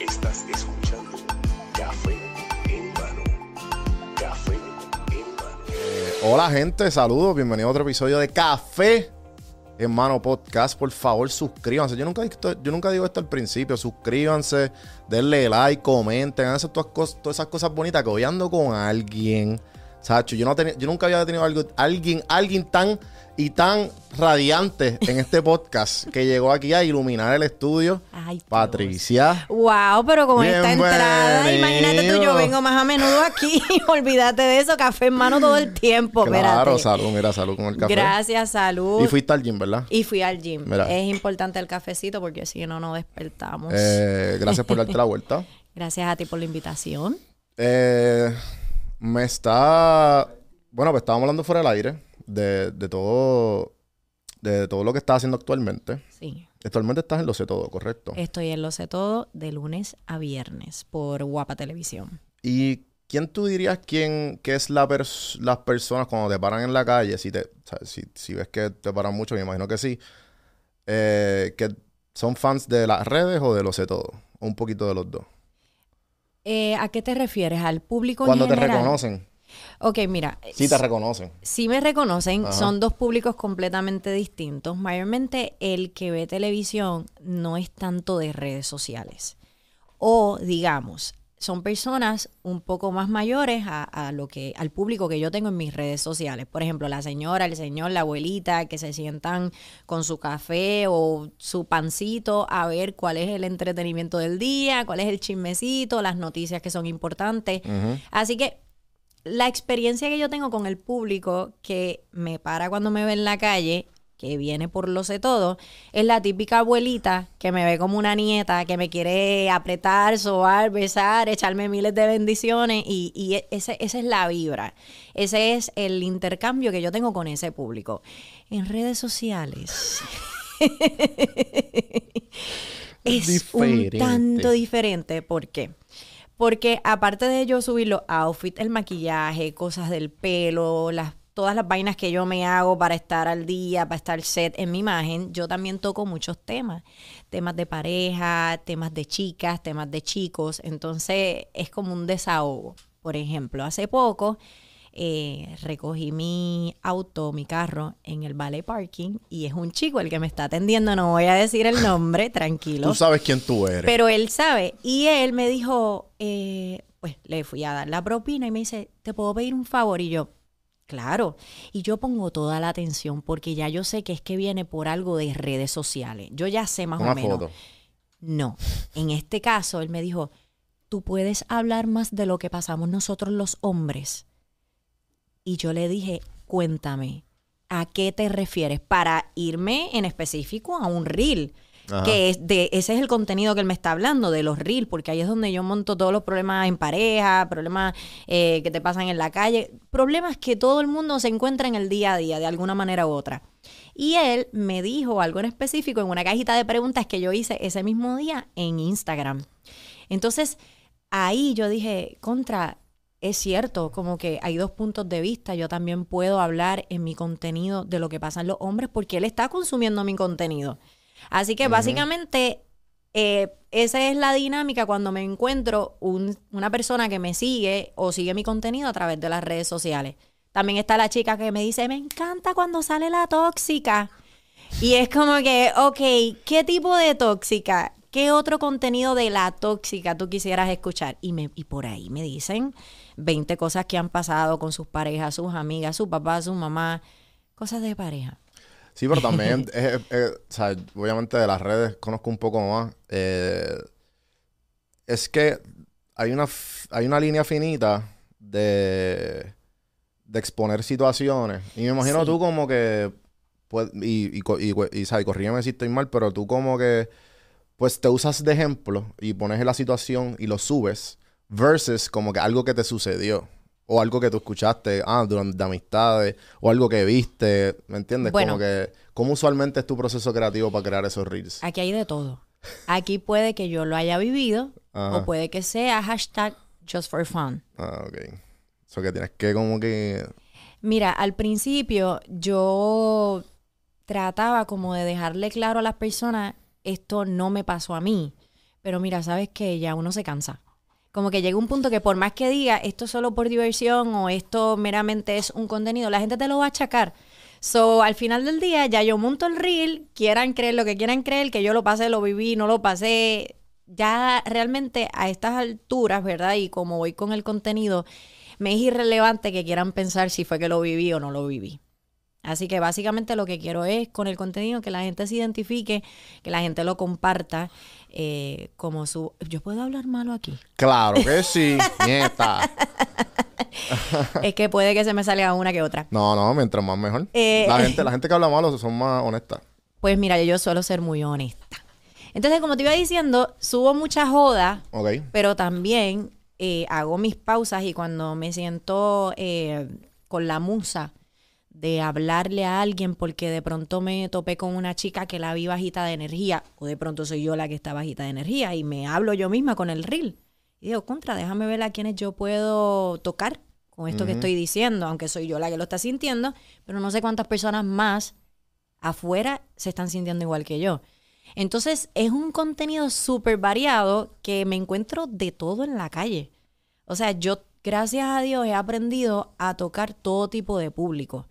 Estás escuchando Café en. Hola gente, saludos, bienvenido a otro episodio de Café en Mano Podcast. Por favor, suscríbanse. Yo nunca, digo esto al principio. Suscríbanse, denle like, comenten, hagan todas, todas esas cosas bonitas que hoy ando con alguien. Sacho, yo, no tenía- yo nunca había tenido algo, alguien, alguien tan y tan radiante en este podcast que llegó aquí a iluminar el estudio. Ay, Dios. Patricia. Wow, pero con esta entrada, imagínate tú, yo vengo más a menudo aquí. Olvídate de eso, café en mano todo el tiempo. Claro, espérate. salud, mira, salud con el café. Gracias, salud. Y fuiste al gym, ¿verdad? Y fui al gym. Mira. Es importante el cafecito porque si no, no despertamos. Eh, gracias por darte la vuelta. Gracias a ti por la invitación. Eh, me está. Bueno, pues estábamos hablando fuera del aire de, de todo. De todo lo que estás haciendo actualmente. Sí. Actualmente estás en Lo Sé Todo, ¿correcto? Estoy en Lo Sé Todo de lunes a viernes por Guapa Televisión. ¿Y quién tú dirías quién, que es la pers- las personas cuando te paran en la calle? Si, te, si ves que te paran mucho, me imagino que sí. eh, que son fans de las redes o de Lo Sé Todo. O un poquito de los dos. Eh, ¿A qué te refieres? ¿Al público en Cuando te general? reconocen. Ok, mira. Sí te reconocen. Si me reconocen, Ajá. son dos públicos completamente distintos. Mayormente el que ve televisión no es tanto de redes sociales. O digamos, son personas un poco más mayores a, a lo que, al público que yo tengo en mis redes sociales. Por ejemplo, la señora, el señor, la abuelita, que se sientan con su café o su pancito a ver cuál es el entretenimiento del día, cuál es el chismecito, las noticias que son importantes. Así que la experiencia que yo tengo con el público que me para cuando me ve en la calle, que viene por lo sé todo, es la típica abuelita que me ve como una nieta, que me quiere apretar, sobar, besar, echarme miles de bendiciones y, y e- ese, esa es la vibra. Ese es el intercambio que yo tengo con ese público. En redes sociales. es Diferente. un tanto diferente. ¿Por qué? Porque aparte de yo subir los outfits, el maquillaje, cosas del pelo, las, todas las vainas que yo me hago para estar al día, para estar set en mi imagen, yo también toco muchos temas. Temas de pareja, temas de chicas, temas de chicos. Entonces es como un desahogo. Por ejemplo, hace poco eh, recogí mi auto, mi carro, en el Ballet Parking y es un chico el que me está atendiendo. No voy a decir el nombre, tranquilo. Tú sabes quién tú eres. Pero él sabe. Y él me dijo, eh, pues le fui a dar la propina y me dice, ¿te puedo pedir un favor? Y yo, claro. Y yo pongo toda la atención porque ya yo sé que es que viene por algo de redes sociales. Yo ya sé más Una o menos. foto. No. En este caso, él me dijo, tú puedes hablar más de lo que pasamos nosotros los hombres. Y yo le dije, cuéntame, ¿a qué te refieres? Para irme en específico a un reel. Que es de, ese es el contenido que él me está hablando, de los reels, porque ahí es donde yo monto todos los problemas en pareja, problemas eh, que te pasan en la calle, problemas que todo el mundo se encuentra en el día a día, de alguna manera u otra. Y él me dijo algo en específico en una cajita de preguntas que yo hice ese mismo día en Instagram. Entonces, ahí yo dije, contra, es cierto, como que hay dos puntos de vista. Yo también puedo hablar en mi contenido de lo que pasa en los hombres porque él está consumiendo mi contenido. Así que básicamente eh, esa es la dinámica cuando me encuentro un- una persona que me sigue o sigue mi contenido a través de las redes sociales. También está la chica que me dice, me encanta cuando sale la tóxica. Y es como que, ok, ¿qué tipo de tóxica? ¿Qué otro contenido de la tóxica tú quisieras escuchar? Y, me, y por ahí me dicen 20 cosas que han pasado con sus parejas, sus amigas, su papá, su mamá, cosas de pareja. Sí, pero también, es- es- es- o sea, obviamente de las redes conozco un poco más. Eh, es que hay una, hay una línea finita de, de exponer situaciones. Y me imagino Sí. tú como que, pues, y, y, co- y, y, ¿sabes? corrígeme si estoy mal, pero tú como que, pues te usas de ejemplo y pones la situación y lo subes, versus como que algo que te sucedió. O algo que tú escuchaste, ah, durante amistades, o algo que viste, ¿me entiendes? Bueno. Como que, ¿cómo usualmente es tu proceso creativo para crear esos reels? Aquí hay de todo. Aquí puede que yo lo haya vivido Ajá. o puede que sea hashtag just for fun. Ah, ok. sea, que tienes que como que... Mira, al principio yo trataba como de dejarle claro a las personas, esto no me pasó a mí. Pero mira, sabes que ya uno se cansa. Como que llega un punto que por más que diga esto solo por diversión o esto meramente es un contenido, la gente te lo va a achacar. So, al final del día ya yo monto el reel, quieran creer lo que quieran creer, que yo lo pasé, lo viví, no lo pasé. Ya realmente a estas alturas, ¿verdad? Y como voy con el contenido, me es irrelevante que quieran pensar si fue que lo viví o no lo viví. Así que básicamente lo que quiero es con el contenido que la gente se identifique, que la gente lo comparta eh, como su... ¿Yo puedo hablar malo aquí? Claro que sí, nieta. es que puede que se me salga una que otra. No, no, mientras más mejor. Eh, la, gente, la gente que habla malo son más honestas. Pues mira, yo suelo ser muy honesta. Entonces, como te iba diciendo, subo mucha joda, Ok. pero también eh, hago mis pausas y cuando me siento eh, con la musa de hablarle a alguien porque de pronto me topé con una chica que la vi bajita de energía o de pronto soy yo la que está bajita de energía y me hablo yo misma con el reel. Y digo, contra, déjame ver a quienes yo puedo tocar con esto que estoy diciendo, aunque soy yo la que lo está sintiendo, pero no sé cuántas personas más afuera se están sintiendo igual que yo. Entonces es un contenido súper variado que me encuentro de todo en la calle. O sea, yo, gracias a Dios, he aprendido a tocar todo tipo de público.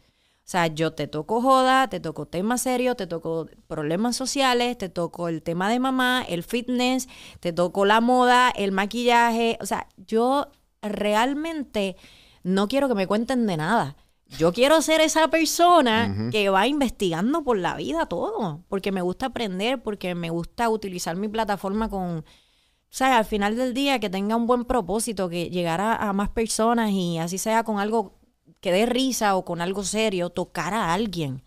O sea, yo te toco joda, te toco temas serios, te toco problemas sociales, te toco el tema de mamá, el fitness, te toco la moda, el maquillaje. O sea, yo realmente no quiero que me cuenten de nada. Yo quiero ser esa persona que va investigando por la vida todo, porque me gusta aprender, porque me gusta utilizar mi plataforma con, o sea, al final del día que tenga un buen propósito, que llegara a más personas y así sea con algo que dé risa o con algo serio, tocar a alguien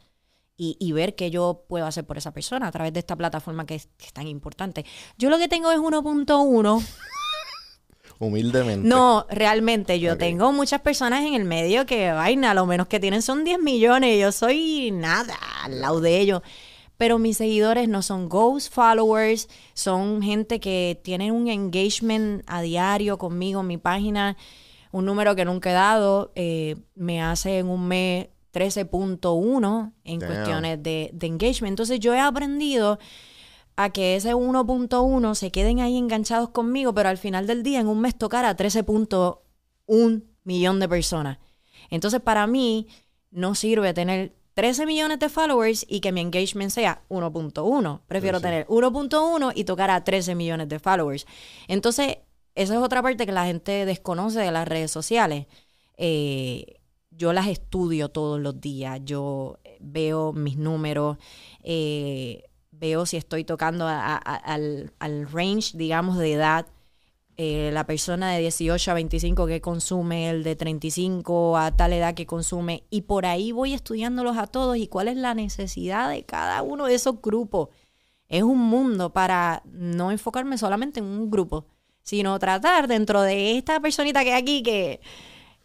y, y ver qué yo puedo hacer por esa persona a través de esta plataforma que es, que es tan importante. Yo lo que tengo es 1.1. Humildemente. No, realmente yo tengo muchas personas en el medio que, vaina, lo menos que tienen son 10 millones. Yo soy nada al lado de ellos. Pero mis seguidores no son ghost followers, son gente que tienen un engagement a diario conmigo en mi página. Un número que nunca he dado, eh, me hace en un mes 13.1 en Damn. cuestiones de, de engagement. Entonces yo he aprendido a que ese 1.1 se queden ahí enganchados conmigo, pero al final del día en un mes tocar a 13.1 millón de personas. Entonces para mí no sirve tener 13 millones de followers y que mi engagement sea 1.1. Prefiero Sí, sí. tener 1.1 y tocar a 13 millones de followers. Entonces, esa es otra parte que la gente desconoce de las redes sociales. Eh, yo las estudio todos los días. Yo veo mis números. eh, veo si estoy tocando al range, digamos, de edad. Eh, la persona de 18 a 25 que consume, el de 35 a tal edad que consume, y por ahí voy estudiándolos a todos y cuál es la necesidad de cada uno de esos grupos. Es un mundo para no enfocarme solamente en un grupo, sino tratar dentro de esta personita que hay aquí que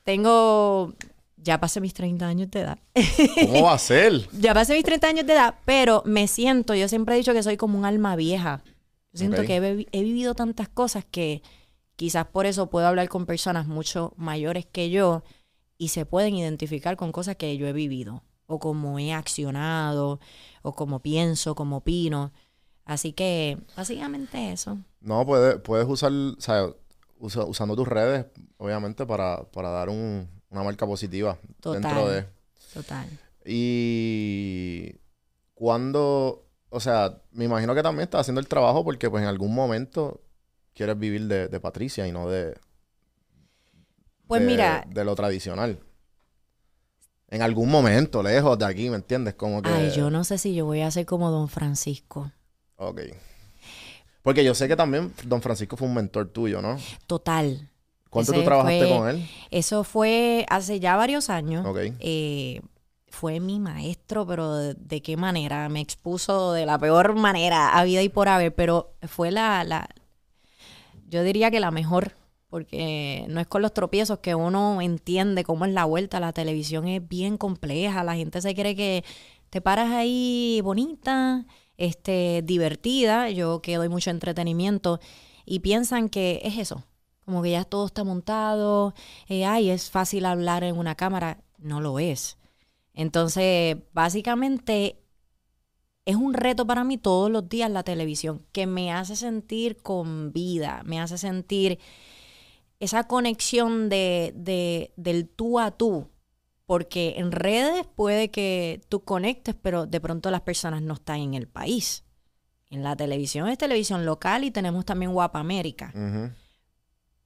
tengo, ya pasé mis 30 años de edad. ¿Cómo va a ser? Ya pasé mis 30 años de edad, pero me siento, yo siempre he dicho que soy como un alma vieja. Yo siento que he, he vivido tantas cosas que quizás por eso puedo hablar con personas mucho mayores que yo y se pueden identificar con cosas que yo he vivido o como he accionado o como pienso, como opino. Así que básicamente eso. No, puedes, puedes usar, o sea, usa- usando tus redes, obviamente, para, para dar un- una marca positiva Total. dentro de... Total. Y cuando, o sea, me imagino que también estás haciendo el trabajo porque pues en algún momento quieres vivir de, de Patricia y no de, Pues de- mira, de lo tradicional. En algún momento, lejos de aquí, ¿me entiendes? Como que... ay, yo no sé si yo voy a ser como Don Francisco. Ok. Porque yo sé que también Don Francisco fue un mentor tuyo, ¿no? Total. ¿Cuánto Ese tú trabajaste fue- con él? Eso fue hace ya varios años. Ok. Eh, fue mi maestro, pero de, de qué manera? Me expuso de la peor manera a vida y por haber, pero fue la, la, yo diría que la mejor, porque no es con los tropiezos que uno entiende cómo es la vuelta. La televisión es bien compleja, la gente se cree que te paras ahí bonita, este, divertida, yo que doy mucho entretenimiento, y piensan que es eso. como que ya todo está montado, eh, ay, es fácil hablar en una cámara, no lo es. Entonces, básicamente es un reto para mí todos los días la televisión, que me hace sentir con vida, me hace sentir esa conexión de, de, del tú a tú. Porque en redes puede que tú conectes, pero de pronto las personas no están en el país. En la televisión es televisión local y tenemos también Guapa América.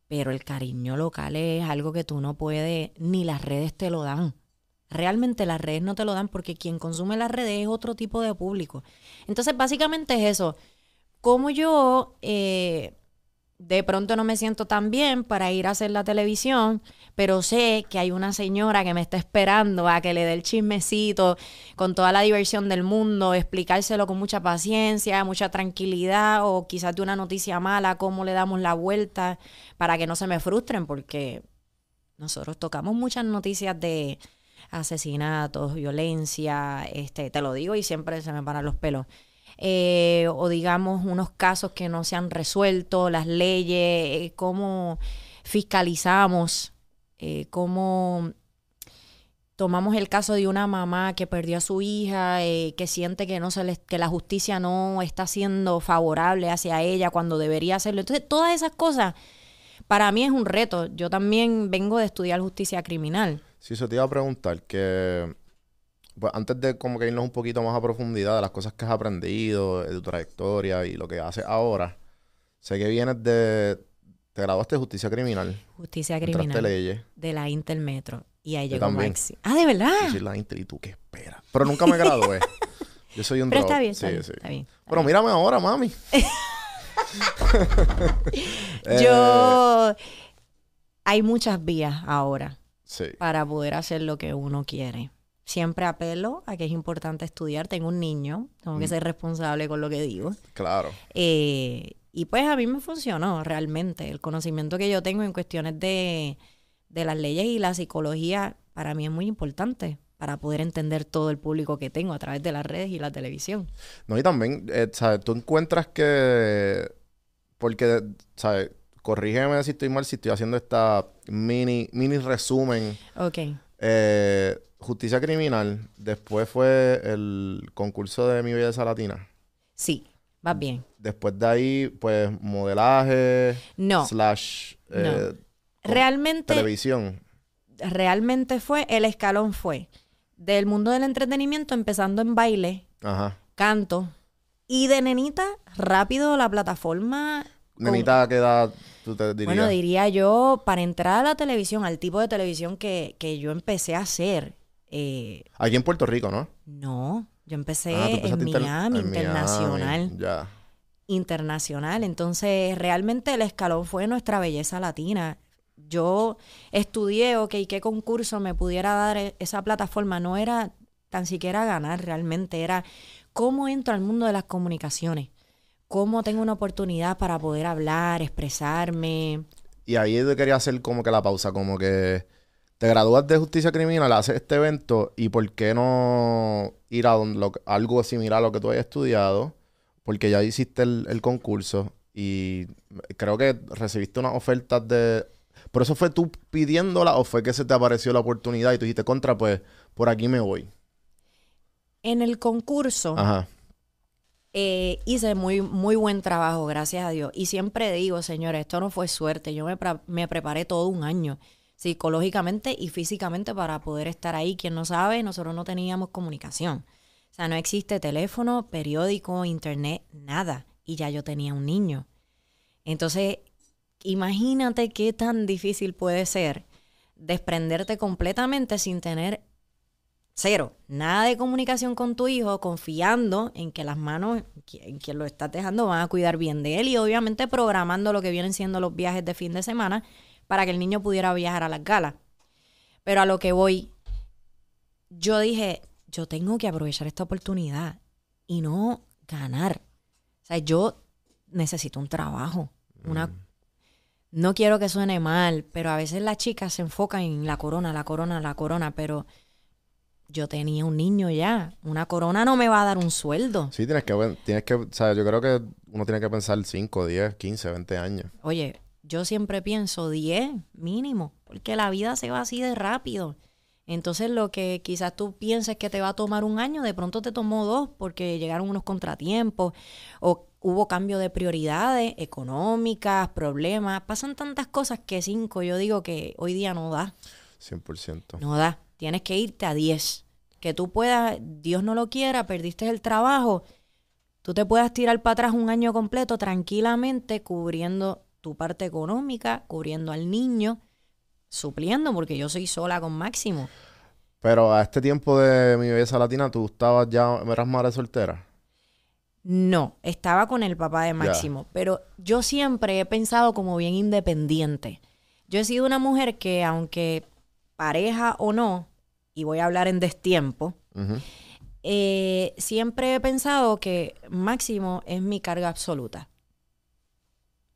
Pero el cariño local es algo que tú no puedes, ni las redes te lo dan. Realmente las redes no te lo dan porque quien consume las redes es otro tipo de público. Entonces, básicamente es eso. Como yo eh, de pronto no me siento tan bien para ir a hacer la televisión, pero sé que hay una señora que me está esperando a que le dé el chismecito con toda la diversión del mundo, explicárselo con mucha paciencia, mucha tranquilidad o quizás de una noticia mala, cómo le damos la vuelta para que no se me frustren, porque nosotros tocamos muchas noticias de asesinatos, violencia, este, te lo digo y siempre se me paran los pelos. Eh, o digamos unos casos que no se han resuelto, las leyes, eh, cómo fiscalizamos, eh, cómo tomamos el caso de una mamá que perdió a su hija, que siente que no se les, que la justicia no está siendo favorable hacia ella cuando debería hacerlo. Entonces, todas esas cosas para mí es un reto. Yo también vengo de estudiar justicia criminal. Sí, eso te iba a preguntar que pues, antes de como que irnos un poquito más a profundidad de las cosas que has aprendido, de tu trayectoria y lo que haces ahora, sé que vienes de... Te graduaste de justicia criminal. Justicia criminal leyes. de la Intermetro. Y ahí llegó. Maxi. Ah, ¿de verdad? Yo soy la Intel y tú qué esperas. Pero nunca me gradué. Yo soy un Pero drop. está bien, está Sí, bien, sí. está bien. Pero mírame ahora, mami. Eh, Yo... Hay muchas vías ahora Sí. para poder hacer lo que uno quiere. Siempre apelo a que es importante estudiar. Tengo un niño, tengo Mm. que ser responsable con lo que digo. Claro. Eh, y pues a mí me funcionó realmente. El conocimiento que yo tengo en cuestiones de, de las leyes y la psicología para mí es muy importante para poder entender todo el público que tengo a través de las redes y la televisión. No, y también, eh, ¿sabes? Tú encuentras que... Porque, ¿sabes? Corrígeme si estoy mal, si estoy haciendo esta mini, mini resumen. Ok. Eh, Justicia Criminal, después fue el concurso de Mi Belleza Latina. Sí, vas bien. Después de ahí, pues, modelaje, No, slash eh, con- realmente, televisión. realmente fue, el escalón fue del mundo del entretenimiento empezando en baile, Ajá. canto y de nenita, rápido la plataforma Nenita, ¿a qué edad tú te dirías? Bueno, diría yo, para entrar a la televisión, al tipo de televisión que, que yo empecé a hacer, eh, Aquí en Puerto Rico, ¿no? no, yo empecé Ah, en inter- Miami, en internacional, Miami, Ya. internacional. Entonces, realmente el escalón fue nuestra belleza latina. Yo estudié, ok, qué concurso me pudiera dar e- esa plataforma. No era tan siquiera ganar realmente, era cómo entro al mundo de las comunicaciones, cómo tengo una oportunidad para poder hablar, expresarme. Y ahí yo quería hacer como que la pausa, como que te gradúas de justicia criminal, haces este evento y por qué no ir a donde lo- algo similar a lo que tú hayas estudiado, porque ya hiciste el, el concurso y creo que recibiste unas ofertas de... ¿Por eso fue tú pidiéndola o fue que se te apareció la oportunidad y tú dijiste contra, pues por aquí me voy? En el concurso Ajá. Eh, hice muy, muy buen trabajo, gracias a Dios. Y siempre digo, señores, esto no fue suerte. Yo me, me preparé todo un año, psicológicamente y físicamente, para poder estar ahí. Quien no sabe, nosotros no teníamos comunicación. O sea, no existe teléfono, periódico, internet, nada. Y ya yo tenía un niño. Entonces, imagínate qué tan difícil puede ser desprenderte completamente sin tener cero, nada de comunicación con tu hijo, confiando en que las manos, en quien lo estás dejando, van a cuidar bien de él y obviamente programando lo que vienen siendo los viajes de fin de semana para que el niño pudiera viajar a las galas. Pero a lo que voy, yo dije, yo tengo que aprovechar esta oportunidad y no ganar. O sea, yo necesito un trabajo, una no quiero que suene mal, pero a veces las chicas se enfocan en la corona, la corona, la corona, pero yo tenía un niño ya. Una corona no me va a dar un sueldo. Sí, tienes que, tienes que, o sea, yo creo que uno tiene que pensar 5, 10, 15, 20 años. Oye, yo siempre pienso 10 mínimo, porque la vida se va así de rápido. Entonces lo que quizás tú pienses que te va a tomar un año, de pronto te tomó dos porque llegaron unos contratiempos o hubo cambio de prioridades económicas, problemas. Pasan tantas cosas que cinco yo digo que hoy día no da. 100%. No da. Tienes que irte a 10. Que tú puedas, Dios no lo quiera, perdiste el trabajo. Tú te puedas tirar para atrás un año completo tranquilamente cubriendo tu parte económica, cubriendo al niño, supliendo, porque yo soy sola con Máximo. Pero a este tiempo de mi belleza latina, ¿tú estabas ya, eras madre soltera? No, estaba con el papá de Máximo, pero yo siempre he pensado como bien independiente. Yo he sido una mujer que aunque pareja o no, y voy a hablar en destiempo, eh, siempre he pensado que Máximo es mi carga absoluta.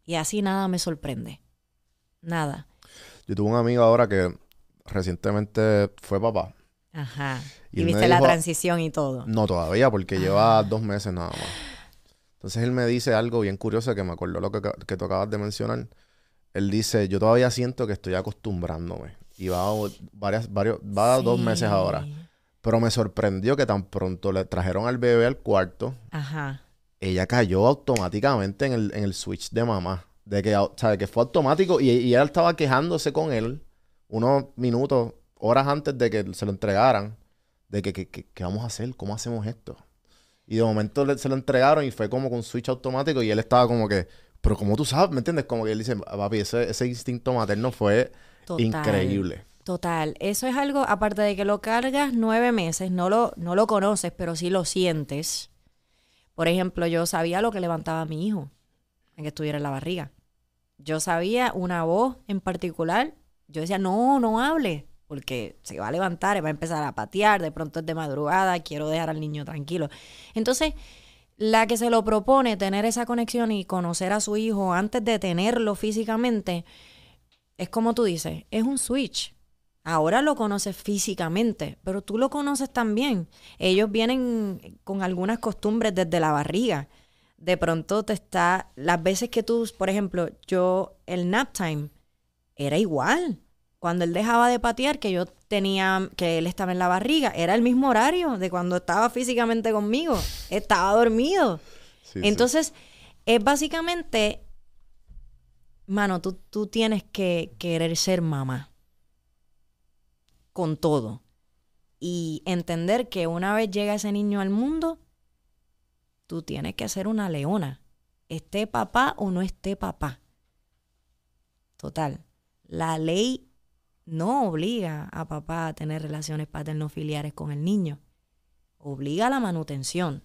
Y así nada me sorprende. Nada. Yo tuve un amigo ahora que recientemente fue papá. Ajá. Y viste la transición y todo. No todavía, porque Ah. lleva dos meses nada más. Entonces él me dice algo bien curioso que me acordó lo que, que tú acabas de mencionar. Él dice, yo todavía siento que estoy acostumbrándome. Y va, a varias, varios, va dos meses ahora. Pero me sorprendió que tan pronto le trajeron al bebé al cuarto, Ajá. ella cayó automáticamente en el, en el switch de mamá. De que, o sea, que fue automático y, y ella estaba quejándose con él unos minutos, horas antes de que se lo entregaran. De que, que, que- ¿qué vamos a hacer? ¿Cómo hacemos esto? Y de momento le- se lo entregaron y fue como con switch automático y él estaba como que, pero como tú sabes, ¿me entiendes? Como que él dice, papi, ese, ese instinto materno fue Total. increíble. Total, eso es algo, aparte de que lo cargas nueve meses, no lo, no lo conoces, pero sí lo sientes. Por ejemplo, yo sabía lo que levantaba a mi hijo en que estuviera en la barriga. Yo sabía una voz en particular. Yo decía, no, no hable, porque se va a levantar, va a empezar a patear, de pronto es de madrugada, quiero dejar al niño tranquilo. Entonces, la que se lo propone tener esa conexión y conocer a su hijo antes de tenerlo físicamente, es como tú dices, es un switch. Ahora lo conoces físicamente, pero tú lo conoces también. Ellos vienen con algunas costumbres desde la barriga. De pronto te está, las veces que tú, por ejemplo, yo, el nap time era igual. Cuando él dejaba de patear, que yo tenía, que él estaba en la barriga, era el mismo horario de cuando estaba físicamente conmigo. Estaba dormido. Sí, sí. Entonces, es básicamente, mano, tú, tú tienes que querer ser mamá con todo y entender que una vez llega ese niño al mundo, tú tienes que ser una leona, esté papá o no esté papá. Total, la ley no obliga a papá a tener relaciones paterno-filiares con el niño, obliga a la manutención.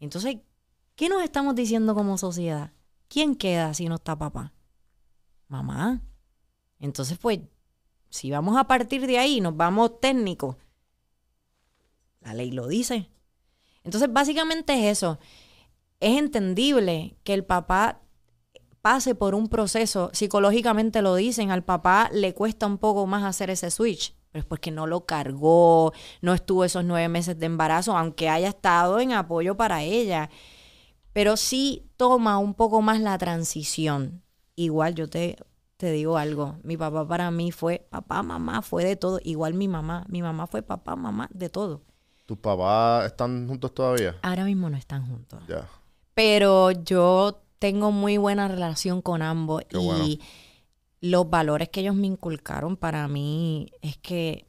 Entonces, ¿qué nos estamos diciendo como sociedad? ¿Quién queda si no está papá? Mamá. Entonces, pues, si vamos a partir de ahí, nos vamos técnicos. La ley lo dice. Entonces, básicamente es eso. Es entendible que el papá pase por un proceso, psicológicamente lo dicen, al papá le cuesta un poco más hacer ese switch, pero es porque no lo cargó, no estuvo esos nueve meses de embarazo, aunque haya estado en apoyo para ella. Pero sí toma un poco más la transición. Igual yo te, te digo algo, mi papá para mí fue papá, mamá, fue de todo. Igual mi mamá, mi mamá fue papá, mamá, de todo. ¿Tus papás están juntos todavía? Ahora mismo no están juntos. Ya. Pero yo tengo muy buena relación con ambos Qué y bueno. los valores que ellos me inculcaron para mí es que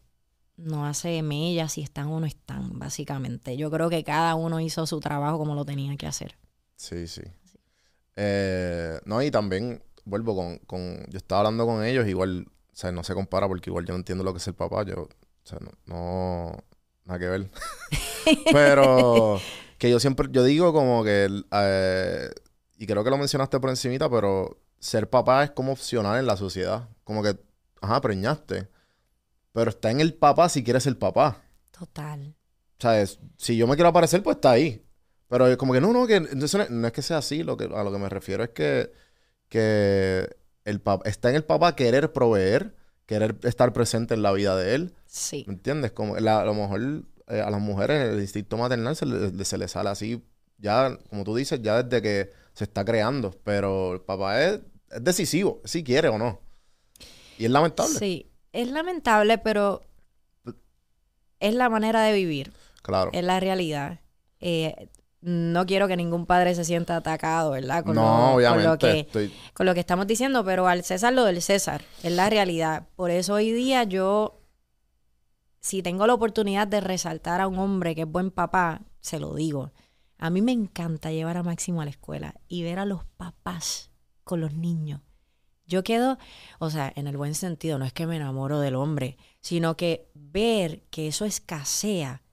no hace mella si están o no están, básicamente. Yo creo que cada uno hizo su trabajo como lo tenía que hacer. Sí, sí. Eh, no, y también vuelvo con, con... Yo estaba hablando con ellos, igual, o sea, no se compara porque igual yo no entiendo lo que es el papá. Yo, o sea, no... no- nada que ver. pero que yo siempre... Yo digo como que... eh, y creo que lo mencionaste por encimita, pero ser papá es como opcional en la sociedad. Como que, ajá, preñaste. Pero está en el papá si quieres ser papá. Total. O sea, es- si yo me quiero aparecer, pues está ahí. Pero es como que no, no, que entonces no, no es que sea así. Lo que, a lo que me refiero es que, que el está en el papá querer proveer, querer estar presente en la vida de él. Sí. ¿Me entiendes? Como la- a lo mejor eh, a las mujeres el instinto maternal se le, se le sale así, ya, como tú dices, ya desde que se está creando. Pero el papá es es decisivo, si quiere o no. Y es lamentable. Sí, es lamentable, pero es la manera de vivir, Claro. es la realidad. Eh, no quiero que ningún padre se sienta atacado, ¿verdad? Con no, lo, con obviamente. lo que, estoy- con lo que estamos diciendo, pero al César lo del César, es la realidad. Por eso hoy día yo, si tengo la oportunidad de resaltar a un hombre que es buen papá, se lo digo. A mí me encanta llevar a Máximo a la escuela y ver a los papás con los niños. Yo quedo, o sea, en el buen sentido, no es que me enamoro del hombre, sino que ver que eso escasea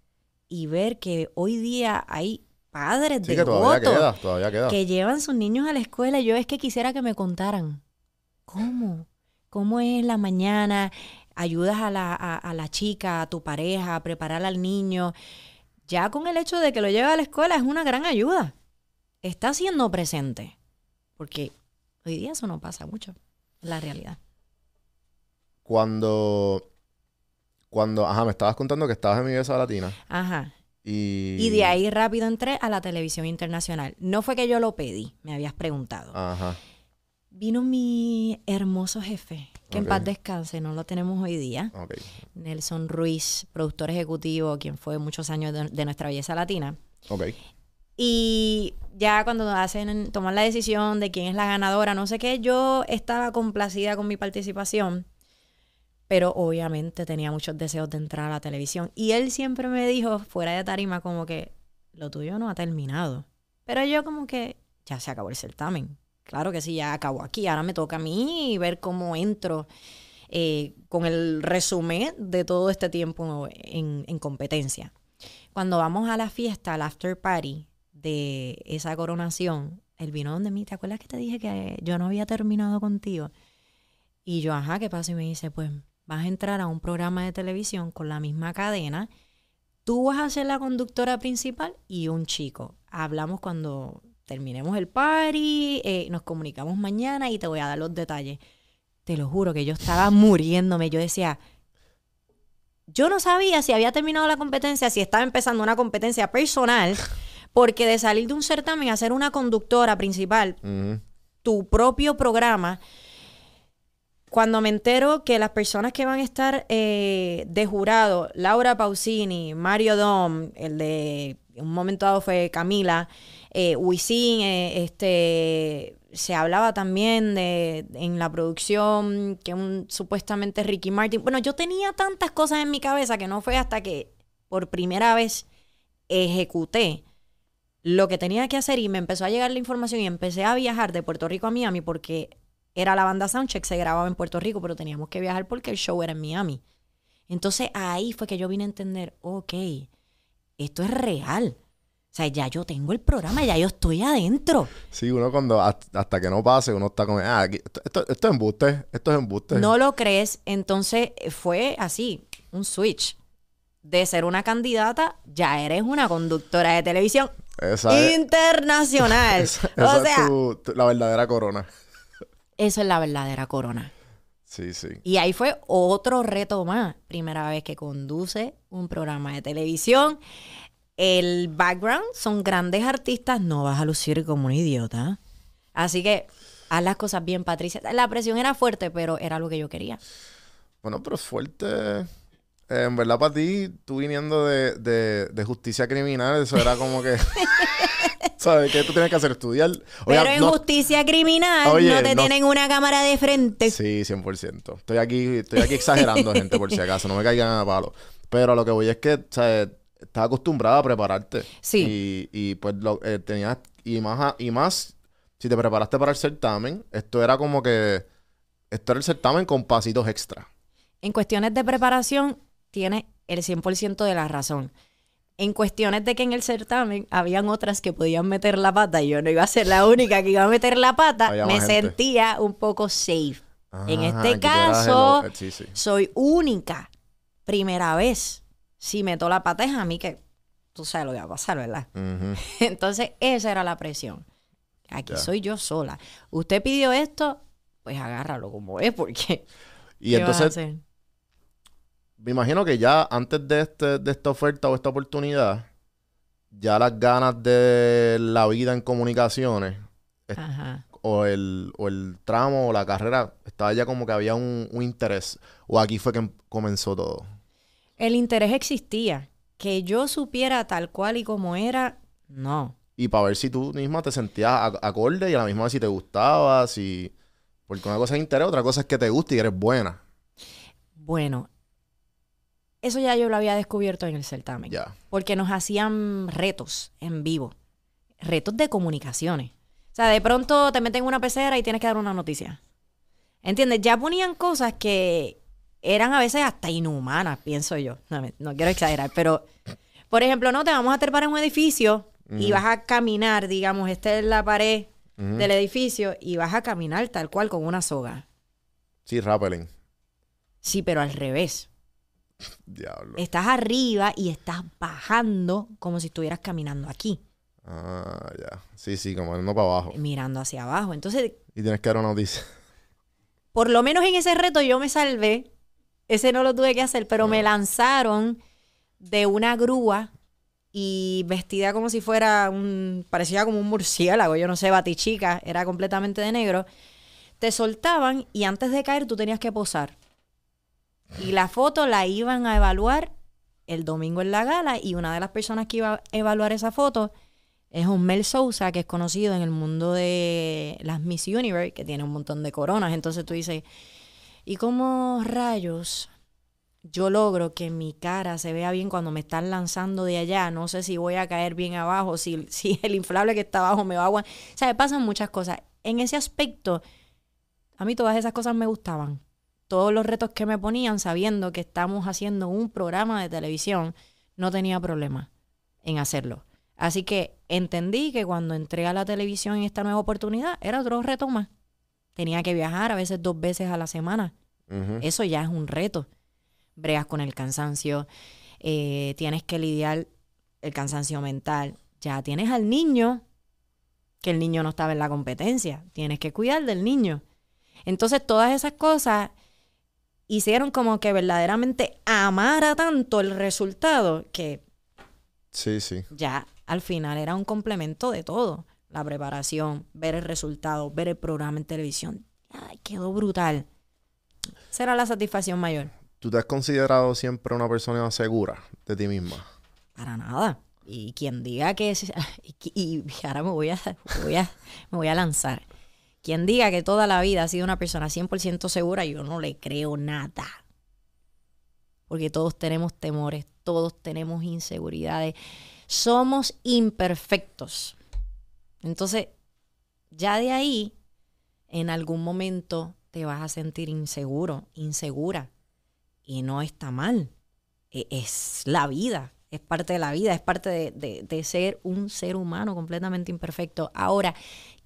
y ver que hoy día hay padres sí, que todavía devotos queda, todavía queda. que llevan sus niños a la escuela. Yo es que quisiera que me contaran. ¿Cómo? ¿Cómo es la mañana? Ayudas a la, a, a la chica, a tu pareja, a preparar al niño. Ya con el hecho de que lo lleve a la escuela es una gran ayuda. Está siendo presente. Porque hoy día eso no pasa mucho. La realidad. Cuando, cuando, ajá, me estabas contando que estabas en mi besa latina Ajá. Y... Y de ahí rápido entré a la televisión internacional. No fue que yo lo pedí, me habías preguntado. Ajá. Vino mi hermoso jefe, que en paz descanse, no lo tenemos hoy día. Nelson Ruiz, productor ejecutivo, quien fue muchos años de, de nuestra belleza latina. Y ya cuando hacen, toman la decisión de quién es la ganadora, no sé qué, yo estaba complacida con mi participación, pero obviamente tenía muchos deseos de entrar a la televisión. Y él siempre me dijo, fuera de tarima, como que lo tuyo no ha terminado. Pero yo como que ya se acabó el certamen. Claro que sí, ya acabó aquí. Ahora me toca a mí ver cómo entro eh, con el resumen de todo este tiempo en, en competencia. Cuando vamos a la fiesta, al after party de esa coronación, él vino donde mí. ¿Te acuerdas que te dije que yo no había terminado contigo? Y yo, ajá, ¿qué pasa? Y me dice, pues vas a entrar a un programa de televisión con la misma cadena. Tú vas a ser la conductora principal y un chico. Hablamos cuando terminemos el party, eh, nos comunicamos mañana y te voy a dar los detalles. Te lo juro que yo estaba muriéndome. Yo decía, yo no sabía si había terminado la competencia, si estaba empezando una competencia personal, porque de salir de un certamen a ser una conductora principal, tu propio programa, cuando me entero que las personas que van a estar eh, de jurado, Laura Pausini, Mario Dom, el de un momento dado fue Camila, eh, Wisin, eh, este, se hablaba también de en la producción que un supuestamente Ricky Martin. Bueno, yo tenía tantas cosas en mi cabeza que no fue hasta que por primera vez ejecuté lo que tenía que hacer y me empezó a llegar la información y empecé a viajar de Puerto Rico a Miami porque era la banda Soundcheck, se grababa en Puerto Rico, pero teníamos que viajar porque el show era en Miami. Entonces ahí fue que yo vine a entender, ok, esto es real. O sea, ya yo tengo el programa, ya yo estoy adentro. Sí, uno cuando hasta, hasta que no pase, uno está como, ah, aquí- esto, esto, esto es embuste, esto es embuste. No lo crees, entonces eh, fue así, un switch. De ser una candidata, ya eres una conductora de televisión Esa es, internacional. esa- o es sea, tu- tu- la verdadera corona. Eso es la verdadera corona. Sí, sí. Y ahí fue otro reto más. Primera vez que conduce un programa de televisión. El background son grandes artistas, no vas a lucir como un idiota. Así que haz las cosas bien, Patricia. La presión era fuerte, pero era lo que yo quería. Bueno, pero fuerte. Eh, en verdad, para ti, tú viniendo de, de, de justicia criminal, eso era como que. ¿Sabes? ¿Qué tú tienes que hacer? Estudiar. Oye, pero en no- justicia criminal Oye, no te no- tienen una cámara de frente. Sí, 100%. Estoy aquí, estoy aquí exagerando, gente, por si acaso. No me caigan a palo. Pero a lo que voy es que, ¿sabes? Estás acostumbrada a prepararte. Sí. Y, y pues lo, eh, tenías... Y más, a- y más, si te preparaste para el certamen, esto era como que... Esto era el certamen con pasitos extra. En cuestiones de preparación, tiene el 100% de la razón. En cuestiones de que en el certamen habían otras que podían meter la pata y yo no iba a ser la única que iba a meter la pata, Había me sentía un poco safe. en Ajá, este caso, el- sí, sí. soy única. Primera vez. Si meto la pata es a mí que tú sabes lo que va a pasar, ¿verdad? Entonces, esa era la presión. Aquí Ya. soy yo sola. Usted pidió esto, pues agárralo como es, porque. Y ¿qué vas a entonces, hacer? Me imagino que ya antes de, este, de esta oferta o esta oportunidad, ya las ganas de la vida en comunicaciones Ajá. o el, o el tramo o la carrera estaba ya como que había un, un interés? ¿O aquí fue que em- comenzó todo? El interés existía. Que yo supiera tal cual y como era, no. Y para ver si tú misma te sentías ac- acorde y a la misma vez si te gustaba, si... Porque una cosa es interés, otra cosa es que te guste y eres buena. Bueno, eso ya yo lo había descubierto en el certamen. Porque nos hacían retos en vivo. Retos de comunicaciones. O sea, de pronto te meten en una pecera y tienes que dar una noticia. ¿Entiendes? Ya ponían cosas que eran a veces hasta inhumanas, pienso yo. No, quiero exagerar, pero, por ejemplo, no te vamos a trepar en un edificio y vas a caminar, digamos, esta es la pared del edificio y vas a caminar tal cual con una soga. Sí, rappelling. Sí, pero al revés. Diablo. Estás arriba y estás bajando como si estuvieras caminando aquí, Ah, ya. Sí, sí, como no para abajo. mirando hacia abajo. Entonces, Y tienes que dar una noticia. por lo menos en ese reto yo me salvé. Ese no lo tuve que hacer, pero me lanzaron de una grúa y vestida como si fuera un. parecía como un murciélago, yo no sé, batichica, era completamente de negro. Te soltaban y antes de caer tú tenías que posar. Y la foto la iban a evaluar el domingo en la gala y una de las personas que iba a evaluar esa foto es Mel Sousa, que es conocido en el mundo de las Miss Universe, que tiene un montón de coronas. Entonces tú dices, ¿y cómo rayos yo logro que mi cara se vea bien cuando me están lanzando de allá? No sé si voy a caer bien abajo, si, si el inflable que está abajo me va a aguantar. O sea, me pasan muchas cosas. En ese aspecto, a mí todas esas cosas me gustaban. Todos los retos que me ponían, sabiendo que estamos haciendo un programa de televisión, no tenía problema en hacerlo. Así que entendí que cuando entré a la televisión en esta nueva oportunidad, era otro reto más. Tenía que viajar a veces dos veces a la semana. Eso ya es un reto. Bregas con el cansancio, eh, tienes que lidiar el cansancio mental. Ya tienes al niño, que el niño no estaba en la competencia. Tienes que cuidar del niño. Entonces todas esas cosas hicieron como que verdaderamente amara tanto el resultado que Sí, sí. ya al final era un complemento de todo. La preparación, ver el resultado, ver el programa en televisión. Ay, quedó brutal. Será la satisfacción mayor. ¿Tú te has considerado siempre una persona segura de ti misma? Para nada. Y quien diga que... es- Y, y ahora me voy, a, voy a- me voy a lanzar. Quien diga que toda la vida ha sido una persona 100% segura, yo no le creo nada. Porque todos tenemos temores, todos tenemos inseguridades. Somos imperfectos. Entonces, ya de ahí, en algún momento te vas a sentir inseguro, insegura. Y no está mal. E- Es la vida, es parte de la vida, es parte de, de- de ser un ser humano completamente imperfecto. Ahora,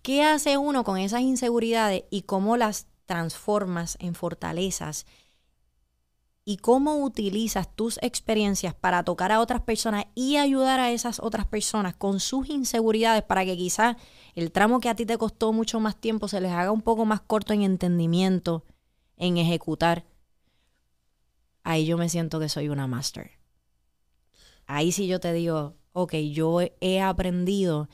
¿qué hace uno con esas inseguridades y cómo las transformas en fortalezas? Y cómo utilizas tus experiencias para tocar a otras personas y ayudar a esas otras personas con sus inseguridades para que quizás el tramo que a ti te costó mucho más tiempo se les haga un poco más corto en entendimiento, en ejecutar ahí yo me siento que soy una master. Ahí sí yo te digo, ok, yo he- aprendido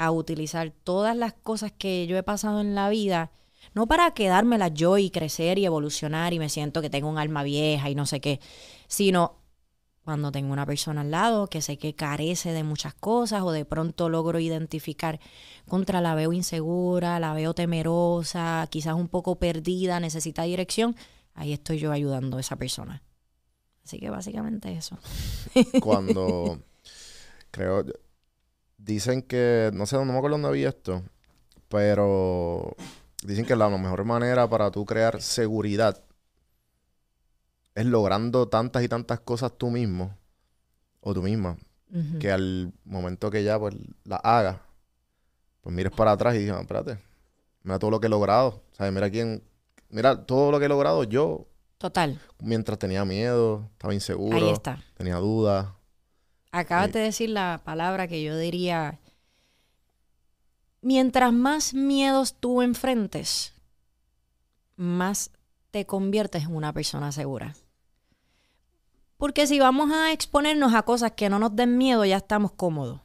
a utilizar todas las cosas que yo he pasado en la vida, no para quedármelas yo y crecer y evolucionar y me siento que tengo un alma vieja y no sé qué, sino cuando tengo una persona al lado que sé que carece de muchas cosas o de pronto logro identificar contra la veo insegura, la veo temerosa, quizás un poco perdida, necesita dirección, ahí estoy yo ayudando a esa persona. Así que básicamente eso. Cuando creo dicen que no sé, no me acuerdo dónde vi esto, pero dicen que la mejor manera para tú crear seguridad es logrando tantas y tantas cosas tú mismo o tú misma que al momento que ya pues la hagas pues mires para atrás y digas, "Ah, espérate, mira todo lo que he logrado, ¿sabes? Mira quién mira todo lo que he logrado yo Total, mientras tenía miedo, estaba inseguro, ahí está. tenía dudas. Acabas de decir la palabra que yo diría. Mientras más miedos tú enfrentes, más te conviertes en una persona segura. Porque si vamos a exponernos a cosas que no nos den miedo, ya estamos cómodos.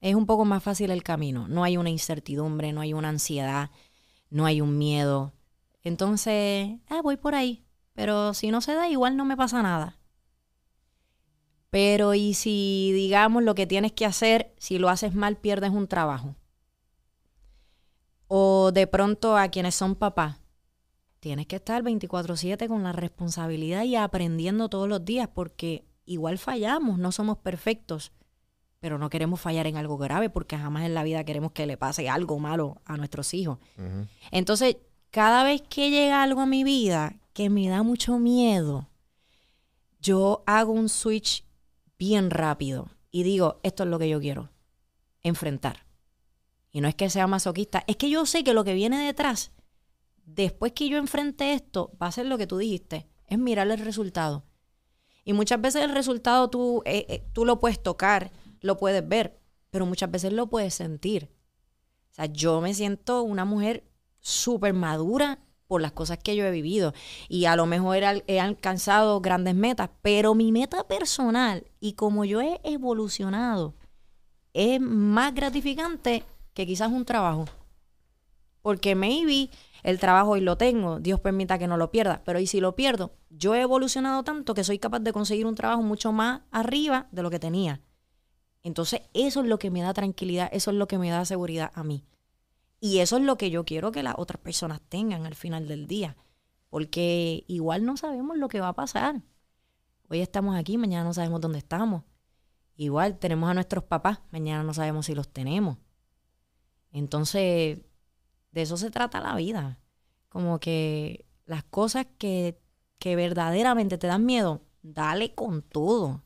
es un poco más fácil el camino. No hay una incertidumbre, no hay una ansiedad, no hay un miedo. Entonces, ah, voy por ahí. Pero si no se da, igual no me pasa nada. Pero y si, digamos, lo que tienes que hacer, si lo haces mal, pierdes un trabajo. O de pronto a quienes son papás, tienes que estar 24/7 con la responsabilidad y aprendiendo todos los días porque igual fallamos, no somos perfectos, pero no queremos fallar en algo grave porque jamás en la vida queremos que le pase algo malo a nuestros hijos. Entonces, cada vez que llega algo a mi vida que me da mucho miedo, yo hago un switch bien rápido y digo, esto es lo que yo quiero, enfrentar. Y no es que sea masoquista, es que yo sé que lo que viene detrás, después que yo enfrente esto, va a ser lo que tú dijiste, es mirar el resultado. Y muchas veces el resultado tú, eh, eh, tú lo puedes tocar, lo puedes ver, pero muchas veces lo puedes sentir. O sea, yo me siento una mujer súper madura por las cosas que yo he vivido. Y a lo mejor he, alcanzado grandes metas, pero mi meta personal y como yo he evolucionado es más gratificante que quizás un trabajo. Porque maybe el trabajo hoy lo tengo, Dios permita que no lo pierda, pero y si lo pierdo, yo he evolucionado tanto que soy capaz de conseguir un trabajo mucho más arriba de lo que tenía. Entonces eso es lo que me da tranquilidad, eso es lo que me da seguridad a mí. Y eso es lo que yo quiero que las otras personas tengan al final del día. Porque igual no sabemos lo que va a pasar. Hoy estamos aquí, mañana no sabemos dónde estamos. Igual tenemos a nuestros papás, mañana no sabemos si los tenemos. Entonces, de eso se trata la vida. Como que las cosas que, que verdaderamente te dan miedo, dale con todo.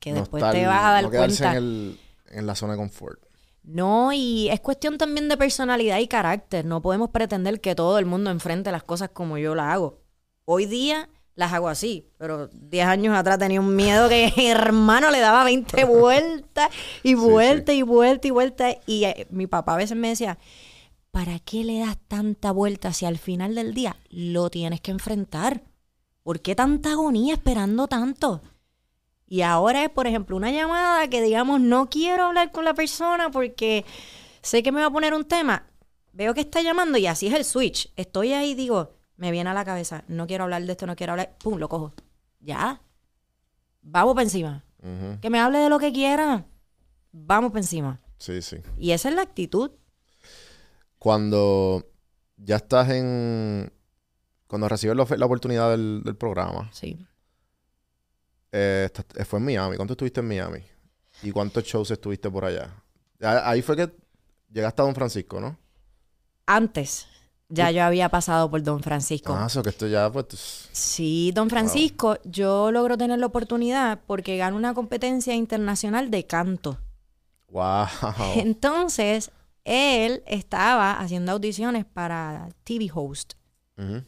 Que después te vas a dar no cuenta. En, en la zona de confort. No, y es cuestión también de personalidad y carácter. No podemos pretender que todo el mundo enfrente las cosas como yo las hago. Hoy día las hago así, pero 10 años atrás tenía un miedo que hermano le daba 20 vueltas y vueltas y vueltas y vueltas. Y eh, mi papá a veces me decía, ¿para qué le das tanta vuelta si al final del día lo tienes que enfrentar? ¿Por qué tanta agonía esperando tanto? Y ahora es, por ejemplo, una llamada que digamos, no quiero hablar con la persona porque sé que me va a poner un tema. Veo que está llamando y así es el switch. Estoy ahí y digo, me viene a la cabeza, no quiero hablar de esto, no quiero hablar. Pum, lo cojo. Ya. Vamos para encima. Que me hable de lo que quiera. Vamos para encima. Sí, sí. Y esa es la actitud. Cuando ya estás en. Cuando recibes la, oportunidad del, del programa. Sí. Eh, eh, fue en Miami. ¿Cuánto estuviste en Miami? ¿Y cuántos shows estuviste por allá? Ahí fue que llegaste a Don Francisco, ¿no? Antes. Ya yo había pasado por Don Francisco. Ah, eso que esto ya, pues. Sí, Don Francisco, yo logro tener la oportunidad porque gano una competencia internacional de canto. Wow. Entonces, él estaba haciendo audiciones para TV Host.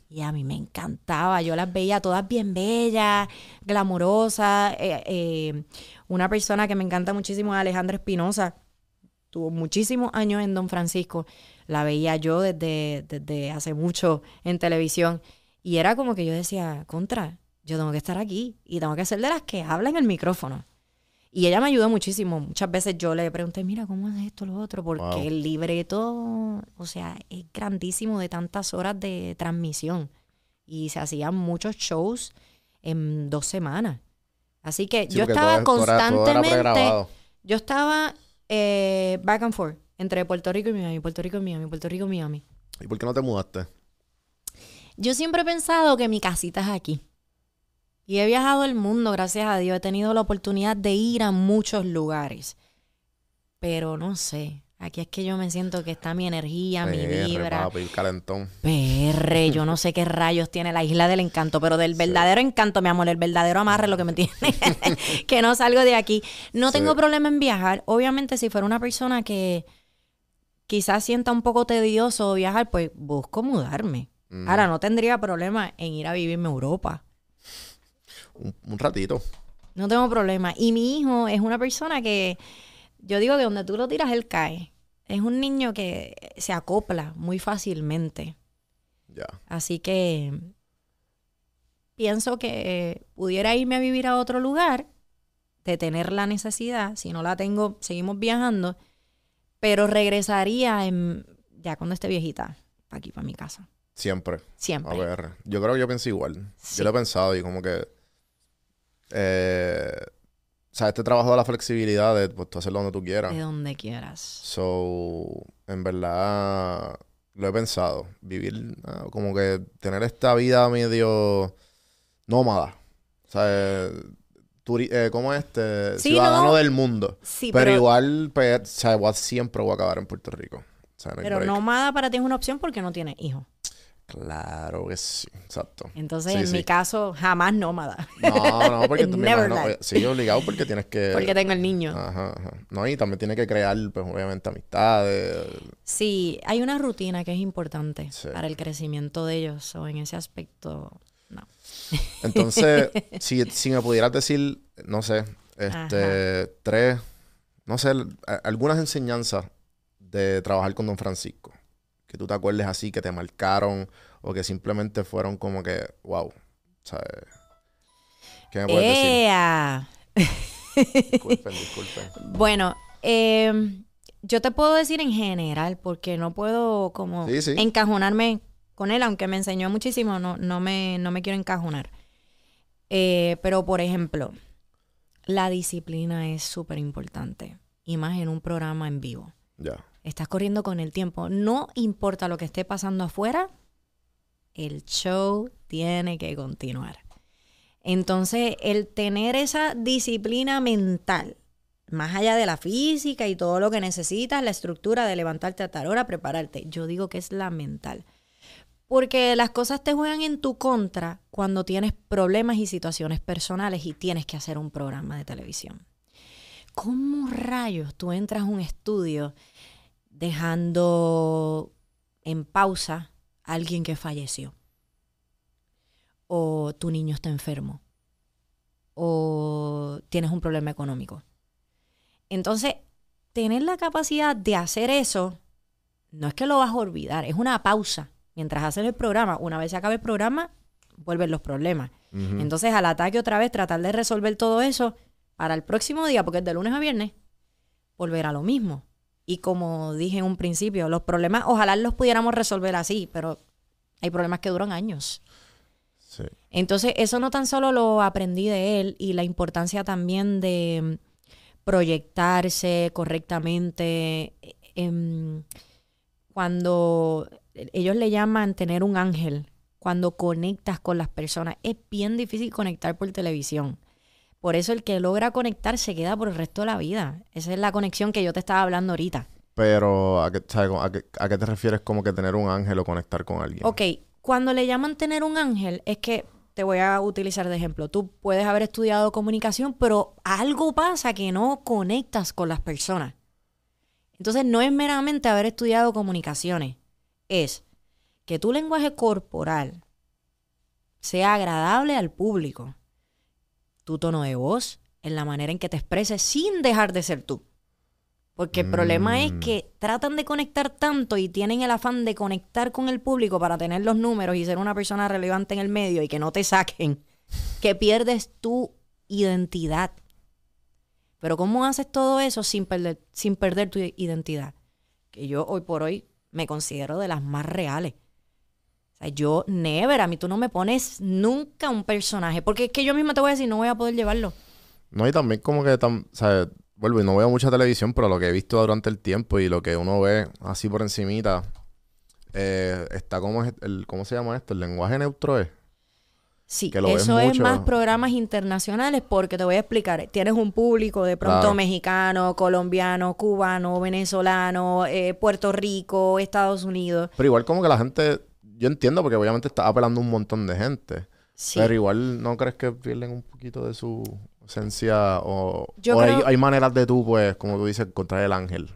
Y a mí me encantaba, yo las veía todas bien bellas, glamurosas. Eh, eh, una persona que me encanta muchísimo es Alejandra Espinosa, tuvo muchísimos años en Don Francisco, la veía yo desde, desde hace mucho en televisión. Y era como que yo decía, contra, yo tengo que estar aquí y tengo que ser de las que hablan el micrófono. Y ella me ayudó muchísimo. Muchas veces yo le pregunté, mira, ¿cómo es esto, lo otro? Porque el libreto, o sea, es grandísimo de tantas horas de transmisión. Y se hacían muchos shows en dos semanas. Así que yo estaba constantemente, yo estaba eh, back and forth entre Puerto Rico y Miami, Puerto Rico y Miami, Puerto Rico y Miami. ¿Y por qué no te mudaste? Yo siempre he pensado que mi casita es aquí. Y he viajado el mundo, gracias a Dios. He tenido la oportunidad de ir a muchos lugares. Pero no sé. Aquí es que yo me siento que está mi energía, mi vibra. Papi, calentón. PR, yo no sé qué rayos tiene la isla del encanto, pero del verdadero encanto, mi amor, el verdadero amarre lo que me tiene. que no salgo de aquí. No tengo problema en viajar. Obviamente, si fuera una persona que quizás sienta un poco tedioso viajar, pues busco mudarme. Ahora, no tendría problema en ir a vivirme a Europa un, ratito. No tengo problema. Y mi hijo es una persona que yo digo que donde tú lo tiras, él cae. Es un niño que se acopla muy fácilmente. Ya. Así que pienso que pudiera irme a vivir a otro lugar, de tener la necesidad. Si no la tengo, seguimos viajando. Pero regresaría en, ya cuando esté viejita, aquí, para mi casa. Siempre. Siempre. A ver. Yo creo que yo pienso igual. Sí. Yo lo he pensado y como que. Eh, o sea, este trabajo de la flexibilidad de pues, tú hacerlo donde tú quieras. De donde quieras. So, en verdad, lo he pensado. Vivir, ah, como que tener esta vida medio nómada. O sea, eh, ¿cómo es este? Sí, Ciudadano no. del mundo. Sí, pero, pero, igual, pues, o sea, voy a- siempre voy a acabar en Puerto Rico. O sea, no hay pero nómada para ti es una opción porque no tienes hijos. Claro que sí, exacto. Entonces, Sí, en sí. mi caso, jamás nómada. No, no, porque that. oye, sí, obligado porque tienes que... Porque tengo el niño. Ajá, ajá. No, y también tienes que crear, pues, obviamente, amistades. Sí, hay una rutina que es importante Sí. para el crecimiento de ellos. O en ese aspecto, no. Entonces, si, si me pudieras decir, no sé, este, tres, no sé, algunas enseñanzas de trabajar con Don Francisco, que tú te acuerdes así, que te marcaron, o que simplemente fueron como que, wow, ¿sabes? ¿Qué me puedes decir? Disculpen, disculpen. Bueno, eh, yo te puedo decir en general, porque no puedo como Sí, sí. encajonarme con él, aunque me enseñó muchísimo, no, no, me, no me quiero encajonar. Eh, pero, por ejemplo, la disciplina es súper importante, y más en un programa en vivo. Ya. Estás corriendo con el tiempo. No importa lo que esté pasando afuera, el show tiene que continuar. Entonces, el tener esa disciplina mental, más allá de la física y todo lo que necesitas, la estructura de levantarte a tal hora, prepararte, yo digo que es la mental. Porque las cosas te juegan en tu contra cuando tienes problemas y situaciones personales y tienes que hacer un programa de televisión. ¿Cómo rayos tú entras a un estudio dejando en pausa a alguien que falleció? O tu niño está enfermo. O tienes un problema económico. Entonces, tener la capacidad de hacer eso, no es que lo vas a olvidar, es una pausa. Mientras haces el programa, una vez se acabe el programa, vuelven los problemas. Entonces, al ataque otra vez, tratar de resolver todo eso para el próximo día, porque es de lunes a viernes, volver a lo mismo. Y como dije en un principio, los problemas, ojalá los pudiéramos resolver así, pero hay problemas que duran años. Sí. Entonces, eso no tan solo lo aprendí de él y la importancia también de mm, proyectarse correctamente. em, cuando ellos le llaman tener un ángel, cuando conectas con las personas, es bien difícil conectar por televisión. Por eso el que logra conectar se queda por el resto de la vida. Esa es la conexión que yo te estaba hablando ahorita. Pero, ¿a qué, a qué- a qué te refieres como que tener un ángel o conectar con alguien? Ok, cuando le llaman tener un ángel, es que te voy a utilizar de ejemplo. Tú puedes haber estudiado comunicación, pero algo pasa que no conectas con las personas. Entonces, no es meramente haber estudiado comunicaciones, es que tu lenguaje corporal sea agradable al público. Tu tono de voz, en la manera en que te expreses sin dejar de ser tú. Porque el problema es Mm. que tratan de conectar tanto y tienen el afán de conectar con el público para tener los números y ser una persona relevante en el medio y que no te saquen, que pierdes tu identidad. Pero ¿cómo haces todo eso sin perder, sin perder tu identidad? Que yo hoy por hoy me considero de las más reales. Sea, yo, never, a mí tú no me pones nunca un personaje, porque es que yo misma te voy a decir, no voy a poder llevarlo. No, y también como que, tam- o sea, vuelvo, y no veo mucha televisión, pero lo que he visto durante el tiempo y lo que uno ve así por encimita, eh, está como, es el, ¿cómo se llama esto? El lenguaje neutro es. Sí, eso es más programas internacionales porque te voy a explicar. Tienes un público de pronto Claro. mexicano, colombiano, cubano, venezolano, eh, Puerto Rico, Estados Unidos. Pero igual como que la gente, yo entiendo porque obviamente está apelando a un montón de gente, Sí. pero igual no crees que pierden un poquito de su esencia o, Yo o hay, creo- hay maneras de tú, pues, como tú dices, encontrar el ángel.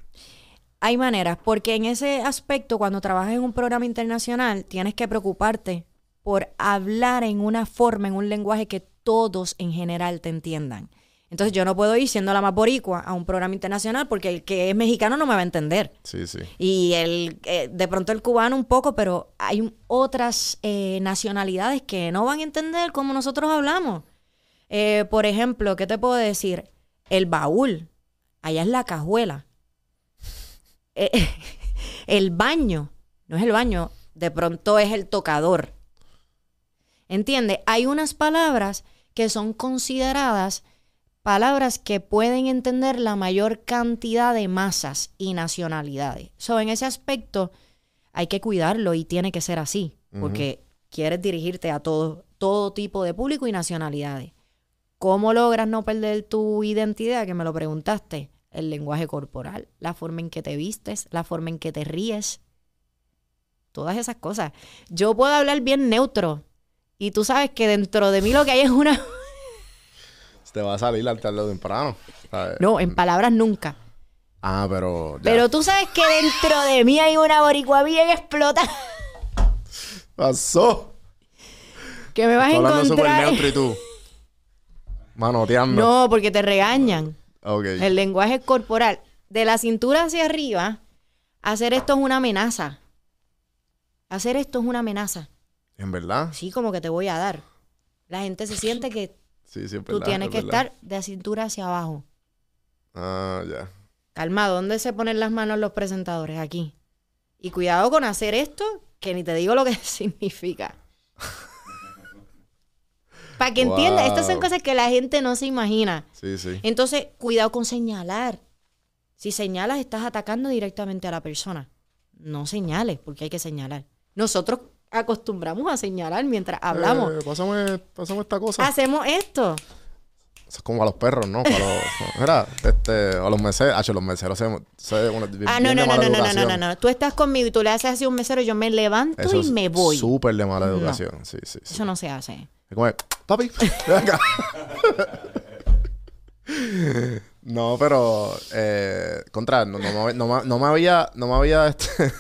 Hay maneras, porque en ese aspecto, cuando trabajas en un programa internacional, tienes que preocuparte por hablar en una forma, en un lenguaje que todos en general te entiendan. Entonces yo no puedo ir siendo la más boricua a un programa internacional porque el que es mexicano no me va a entender. Sí, sí. Y el, eh, de pronto el cubano un poco, pero hay un- otras eh, nacionalidades que no van a entender cómo nosotros hablamos. Eh, por ejemplo, ¿qué te puedo decir? El baúl, allá es la cajuela. Eh, el baño, no es el baño, de pronto es el tocador. ¿Entiendes? Hay unas palabras que son consideradas palabras que pueden entender la mayor cantidad de masas y nacionalidades. So, en ese aspecto hay que cuidarlo y tiene que ser así, porque quieres dirigirte a todo, todo tipo de público y nacionalidades. ¿Cómo logras no perder tu identidad? Que me lo preguntaste. El lenguaje corporal, la forma en que te vistes, la forma en que te ríes. Todas esas cosas. Yo puedo hablar bien neutro. Y tú sabes que dentro de mí lo que hay es una... Te va a salir al tarde o temprano. ¿sabes? No, en palabras nunca. Ah, pero. ya. Pero tú sabes que dentro de mí hay una boricua bien explota Pasó. que me vas a hablando súper encontrar. neutro y tú. Manoteando. No, porque te regañan. Ok. El lenguaje corporal. De la cintura hacia arriba, hacer esto es una amenaza. Hacer esto es una amenaza. En verdad. Sí, como que te voy a dar. La gente se siente que Sí, tú tienes es que estar de cintura hacia abajo. Ah, ya. Calmado, ¿dónde se ponen las manos los presentadores? Aquí. Y cuidado con hacer esto, que ni te digo lo que significa. Para que entiendas, estas son Wow. cosas que la gente no se imagina. Sí, sí. Entonces, cuidado con señalar. Si señalas, estás atacando directamente a la persona. No señales, porque hay que señalar. Nosotros acostumbramos a señalar mientras hablamos. Eh, pásame, pásame esta cosa. Hacemos esto. Eso es como a los perros, ¿no? Para los, mira, este, a los meseros. Ah, los meseros se, se una, Ah, no, no, no, no, no, no, no, no. Tú estás conmigo y tú le haces así a un mesero, yo me levanto Eso y es me voy. Súper de mala No. educación. Sí, sí, sí. Eso no se hace. Es como, papi, ven acá. No, pero eh, contra, no, no, me- no me había, no me había este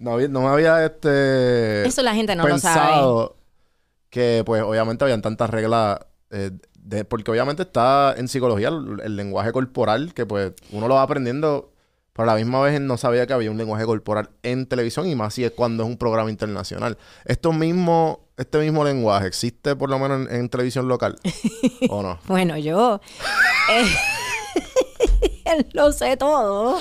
no, había- no me había este Eso la gente no lo sabe. pensado que pues obviamente habían tantas reglas eh, de- porque obviamente está en psicología el, el lenguaje corporal que pues uno lo va aprendiendo pero a la misma vez no sabía que había un lenguaje corporal en televisión y más si es cuando es un programa internacional. Esto mismo, este mismo lenguaje existe por lo menos en, en televisión local o no? Bueno, yo eh, lo sé todo.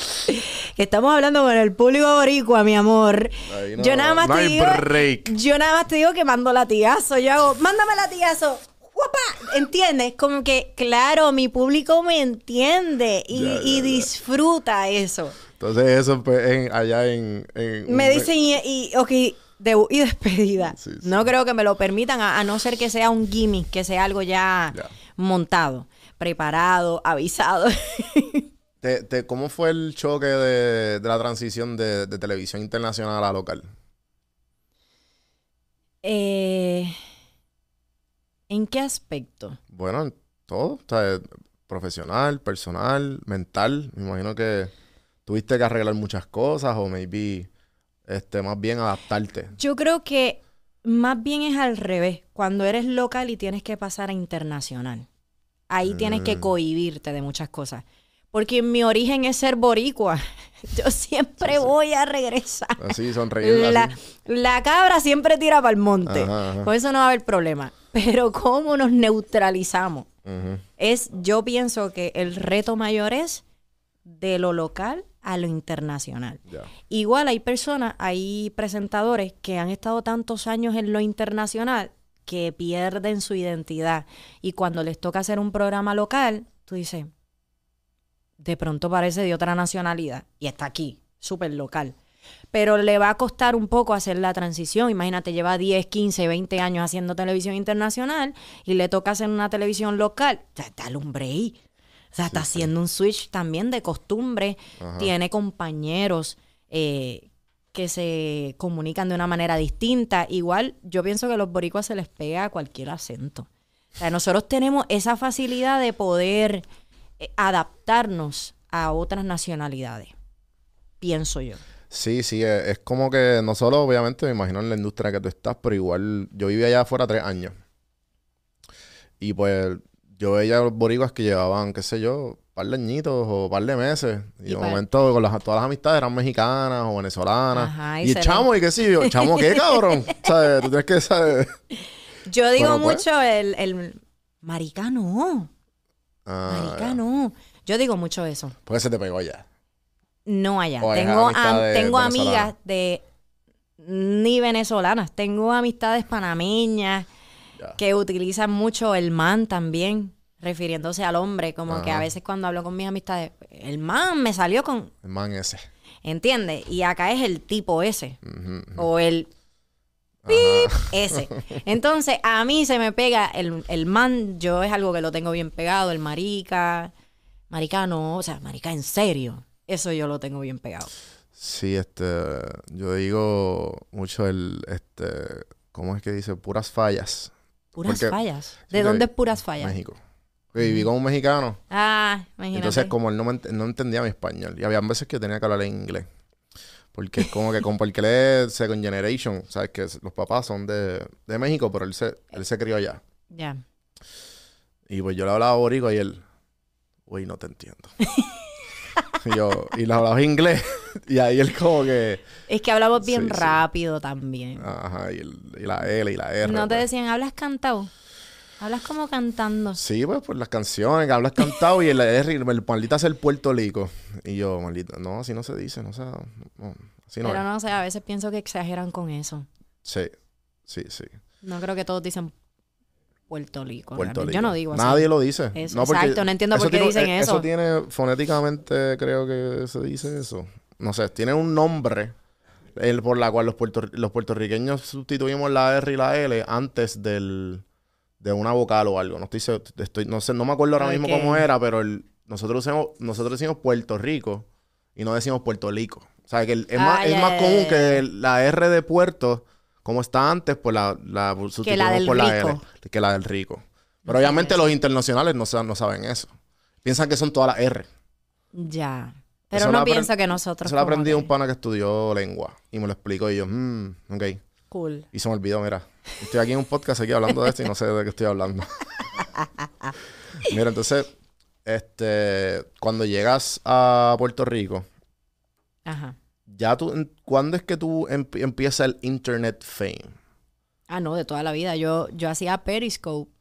Que estamos hablando con el público boricua, mi amor. No- yo nada más no te digo, break. yo nada más te digo que mando latigazo. Yo hago, mándame latigazo. ¡Guapa! ¿Entiendes? Como que, claro, mi público me entiende y, Ya, ya, y ya. disfruta eso. Entonces eso pues, en- allá en, en- Me dicen, y, y, ok, debut y despedida. Sí, sí. No creo que me lo permitan, a, a no ser que sea un gimmick, que sea algo Ya. montado, preparado, avisado. Te- te- ¿Cómo fue el choque de, de la transición de, de televisión internacional a local? Eh, ¿En qué aspecto? Bueno, en todo, o sea, profesional, personal, mental. Me imagino que tuviste que arreglar muchas cosas o maybe este, más bien adaptarte. Yo creo que más bien es al revés. Cuando eres local y tienes que pasar a internacional. Ahí tienes que Mm. cohibirte de muchas cosas. Porque mi origen es ser boricua. Yo siempre voy a regresar. Así, sonreír. La, cabra siempre tira para el monte. Ajá, ajá. Con eso no va a haber problema. Pero cómo nos neutralizamos. Es, yo pienso que el reto mayor es de lo local a lo internacional. Igual hay personas, hay presentadores que han estado tantos años en lo internacional que pierden su identidad. Y cuando les toca hacer un programa local, tú dices, de pronto parece de otra nacionalidad y está aquí, súper local. Pero le va a costar un poco hacer la transición. Imagínate, lleva 10, 15, 20 años haciendo televisión internacional y le toca hacer una televisión local. Dale un break. O sea, está haciendo un switch también de costumbre. Tiene compañeros eh, que se comunican de una manera distinta. Igual, yo pienso que a los boricuas se les pega cualquier acento. O sea, nosotros tenemos esa facilidad de poder adaptarnos a otras nacionalidades. Pienso yo. Sí, sí, es, es como que no solo, obviamente, me imagino en la industria que tú estás, pero igual yo viví allá afuera tres años. Y pues yo veía a los boricuas que llevaban, qué sé yo, par de añitos o par de meses. Y, de pa- momento con las, todas las amistades eran mexicanas o venezolanas. Ajá, y y chamo, y qué sé yo, chamo, ¿qué cabrón? ¿Sabes? Tú tienes que saber. Yo digo pues. mucho el, el maricano. Ah, Marica, ya. no. Yo digo mucho eso. Porque se te pegó ya. No allá. O Tengo, am- de tengo venezolana. amigas de ni venezolanas. Tengo amistades panameñas Ya. que utilizan mucho el man también, refiriéndose al hombre. Como que a veces cuando hablo con mis amistades, el man me salió con. El man ese. ¿Entiendes? Y acá es el tipo ese. O el ese. Entonces, a mí se me pega el, el man, yo es algo que lo tengo bien pegado, el marica. Marica no, o sea, marica en serio. Eso yo lo tengo bien pegado. Sí, este, yo digo mucho el, este, ¿cómo es que dice? Puras fallas. Puras Porque- fallas. ¿De dónde es puras fallas? México. Viví con un mexicano. Ah, imagínate. Entonces, como él no, me ent- no entendía mi español. Y había veces que tenía que hablar en inglés. Porque es como que, como porque él es Second Generation, ¿sabes? Que los papás son de, de México, pero él se, él se crió allá. Ya. Y pues yo le hablaba boricua y él, uy, no te entiendo. y yo, y le hablaba inglés. y ahí él como que, Es que hablamos bien Sí, sí. rápido también. ajá, y, el- y la L y la R. no te pues. decían, hablas cantado. Hablas como cantando. Sí, pues por las canciones que hablas cantado y el R, el maldita sea el Puerto Rico. Y yo, maldita, no, así no se dice, no sé, no, así no Pero es. no sé, a veces pienso que exageran con eso. Sí, sí, sí. No creo que todos dicen Puerto Rico. Puerto. Rico. Yo no digo así. Nadie lo dice. Eso, No, porque exacto, no entiendo por qué tiene- dicen eh, eso. Eso tiene, fonéticamente creo que se dice eso. No sé, tiene un nombre el, por la cual los, puertor- los puertorriqueños sustituimos la R y la L antes del, de una vocal o algo. No estoy, se- estoy no sé, no me acuerdo ahora mismo cómo era, pero el- nosotros decimos, nosotros decimos Puerto Rico y no decimos Puerto Rico. O sea, que el- es Ah, más, es común que la R de puerto, como está antes, pues la, la del por la. R, que la del rico. Pero obviamente los internacionales no, sa- no saben eso. Piensan que son todas las R. Ya. Pero Eso no pienso que nosotros. Eso lo aprendí que- un pana que estudió lengua. Y me lo explicó y yo, mmm, ok. Cool. Y se me olvidó, mira. Estoy aquí en un podcast aquí hablando de esto y no sé de qué estoy hablando. mira, entonces, este, cuando llegas a Puerto Rico, Ajá. ya tú, ¿cuándo es que tú emp- empieza el internet fame? Ah, no, de toda la vida. Yo, yo hacía Periscope.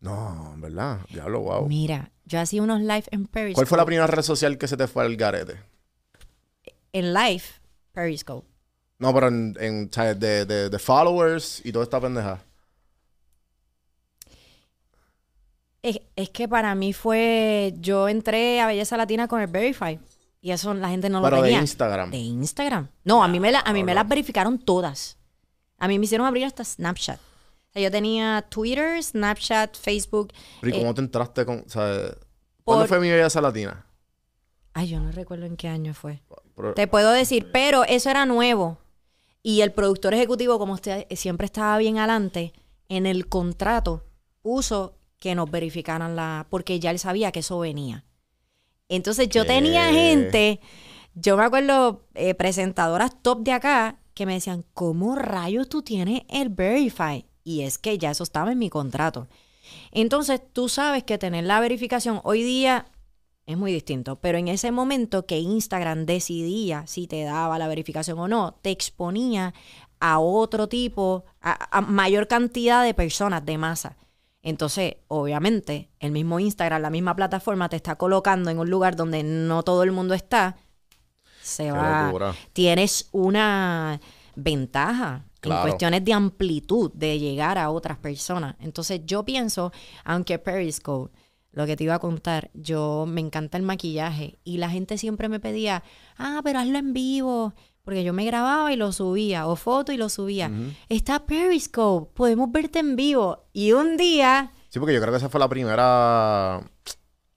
No, ¿verdad? Diablo, wow. Mira, yo hacía unos live en Periscope. ¿Cuál fue la primera red social que se te fue al garete? En live, Periscope. No, pero en, en de, de, de followers y toda esta pendeja. Es, es que para mí fue. Yo entré a Belleza Latina con el Verify. Y eso la gente no lo Pero de tenía. Instagram. De Instagram. No, a mí, me, la, a mí me las verificaron todas. A mí me hicieron abrir hasta Snapchat. O sea, yo tenía Twitter, Snapchat, Facebook. Pero ¿y eh, cómo te entraste con, ¿sabes? ¿Cuándo por- fue mi belleza latina? Ay, yo no recuerdo en qué año fue. Pero- Te puedo decir, pero eso era nuevo. Y el productor ejecutivo, como usted siempre estaba bien adelante, en el contrato puso que nos verificaran la. porque ya él sabía que eso venía. Entonces yo tenía gente, yo me acuerdo, eh, presentadoras top de acá, que me decían, ¿cómo rayos tú tienes el Verify? Y es que ya eso estaba en mi contrato. Entonces tú sabes que tener la verificación hoy día es muy distinto, pero en ese momento que Instagram decidía si te daba la verificación o no, te exponía a otro tipo, a, a mayor cantidad de personas de masa. Entonces, obviamente, el mismo Instagram, la misma plataforma te está colocando en un lugar donde no todo el mundo está. Se Qué va. locura. Tienes una ventaja en Claro. cuestiones de amplitud de llegar a otras personas. Entonces, yo pienso, aunque Periscope, lo que te iba a contar, yo me encanta el maquillaje y la gente siempre me pedía, ah, pero hazlo en vivo, porque yo me grababa y lo subía, o foto y lo subía. Está Periscope, podemos verte en vivo. Y un día Sí, porque yo creo que esa fue la primera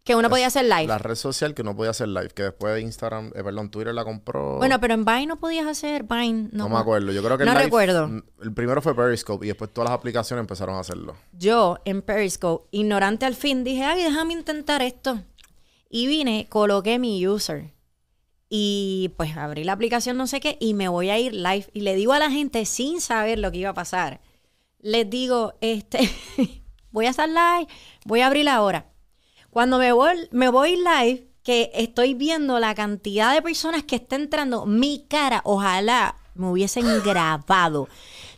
que uno podía hacer live. la red social que no podía hacer live, que después de Instagram, eh, perdón, Twitter la compró. Bueno, pero en Vine no podías hacer Vine. no, No, me acuerdo. Yo creo que el No live- recuerdo. mm, El primero fue Periscope y después todas las aplicaciones empezaron a hacerlo. Yo en Periscope, ignorante al fin, dije, ay, déjame intentar esto. Y vine, coloqué mi user. Y pues abrí la aplicación, no sé qué, y me voy a ir live. Y le digo a la gente, sin saber lo que iba a pasar, les digo, este, voy a estar live, voy a abrir ahora. Cuando me voy, me voy live, que estoy viendo la cantidad de personas que está entrando, mi cara, ojalá me hubiesen grabado.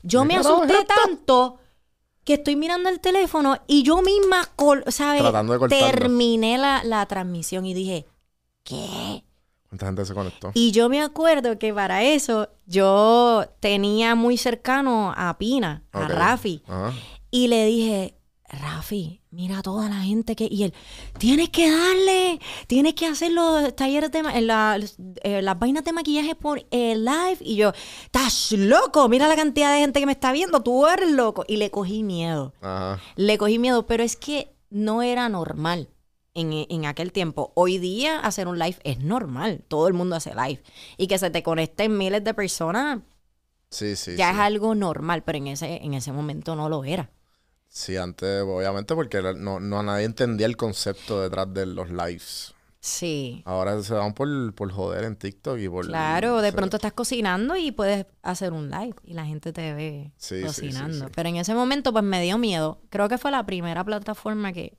Yo ¿Qué me asusté tanto que estoy mirando el teléfono y yo misma, ¿sabes? Tratando de cortarlo. Terminé la, la transmisión y dije, ¿qué? ¿Cuánta gente se conectó? Y yo me acuerdo que para eso yo tenía muy cercano a Pina, a. Rafi. Y le dije, Rafi, mira toda la gente que... Y él, tienes que darle, tienes que hacer los talleres de... eh, la- eh, las vainas de maquillaje por el live. Y yo, estás loco, mira la cantidad de gente que me está viendo, tú eres loco. Y le cogí miedo, Ajá. le cogí miedo, pero es que no era normal. En, en aquel tiempo. Hoy día hacer un live es normal. Todo el mundo hace live. Y que se te conecten miles de personas Sí, sí. ya sí. es algo normal, pero en ese, en ese momento no lo era. Sí, antes, obviamente, porque no, no nadie entendía el concepto detrás de los lives. Sí. Ahora se dan por, por joder en TikTok y por... Claro, de pronto estás cocinando y puedes hacer un live y la gente te ve Sí, sí, sí, cocinando. sí. Pero en ese momento pues me dio miedo. Creo que fue la primera plataforma que,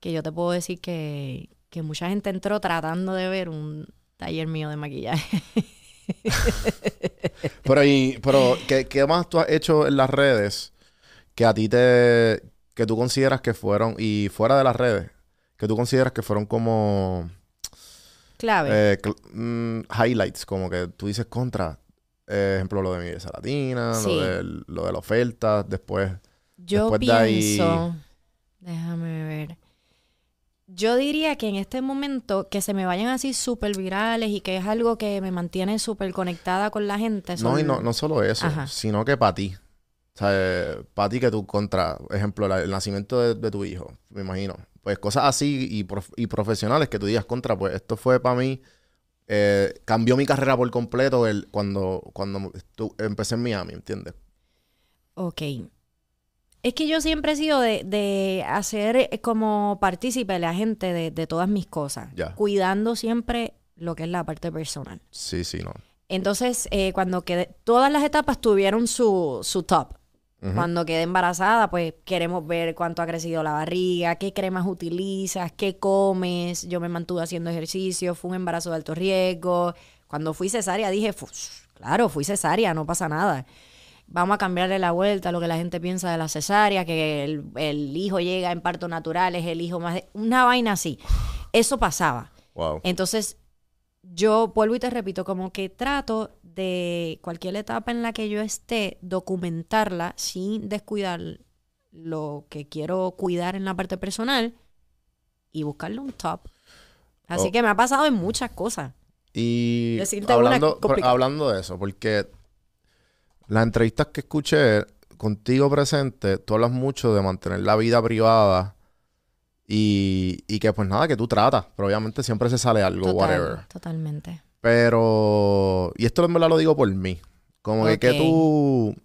que yo te puedo decir que, que mucha gente entró tratando de ver un taller mío de maquillaje. Pero, y, pero ¿qué, qué más tú has hecho en las redes que a ti te... que tú consideras que fueron... y fuera de las redes, que tú consideras que fueron como... Clave. eh, cl- mm, highlights, como que tú dices contra... eh, ejemplo, lo de mi belleza latina, Sí. lo, de, lo de la oferta, después... Yo después de ahí- pienso, déjame ver. Yo diría que en este momento que se me vayan así súper virales y que es algo que me mantiene súper conectada con la gente. No, son- y no, no solo eso, Ajá. sino que para ti. O sea, para ti que tú contra, ejemplo, la- el nacimiento de, de tu hijo, me imagino. Pues cosas así y, prof- y profesionales que tú digas contra, pues esto fue para mí, eh, cambió mi carrera por completo el, cuando, cuando estu- empecé en Miami, ¿entiendes? Ok. Es que yo siempre he sido de, de hacer eh, como partícipe la gente de, de todas mis cosas, cuidando siempre lo que es la parte personal. Sí, sí, no. Entonces, eh, cuando quedé, todas las etapas tuvieron su, su top. Cuando quedé embarazada, pues queremos ver cuánto ha crecido la barriga, qué cremas utilizas, qué comes. Yo me mantuve haciendo ejercicio, fue un embarazo de alto riesgo. Cuando fui cesárea dije, "Fu- claro, fui cesárea, no pasa nada. Vamos a cambiarle la vuelta a lo que la gente piensa de la cesárea, que el, el hijo llega en parto natural, es el hijo más... de- Una vaina así. Eso pasaba. Wow. Entonces, yo vuelvo y te repito, como que trato de cualquier etapa en la que yo esté, documentarla sin descuidar lo que quiero cuidar en la parte personal y buscarle un top. Así Oh. que me ha pasado en muchas cosas. Y Decirte hablando, hablando de eso, porque las entrevistas que escuché contigo presente, tú hablas mucho de mantener la vida privada y, y que pues nada, que tú tratas, pero obviamente siempre se sale algo, Total, whatever. Totalmente. Pero, y esto en verdad lo digo por mí, como que, que tú,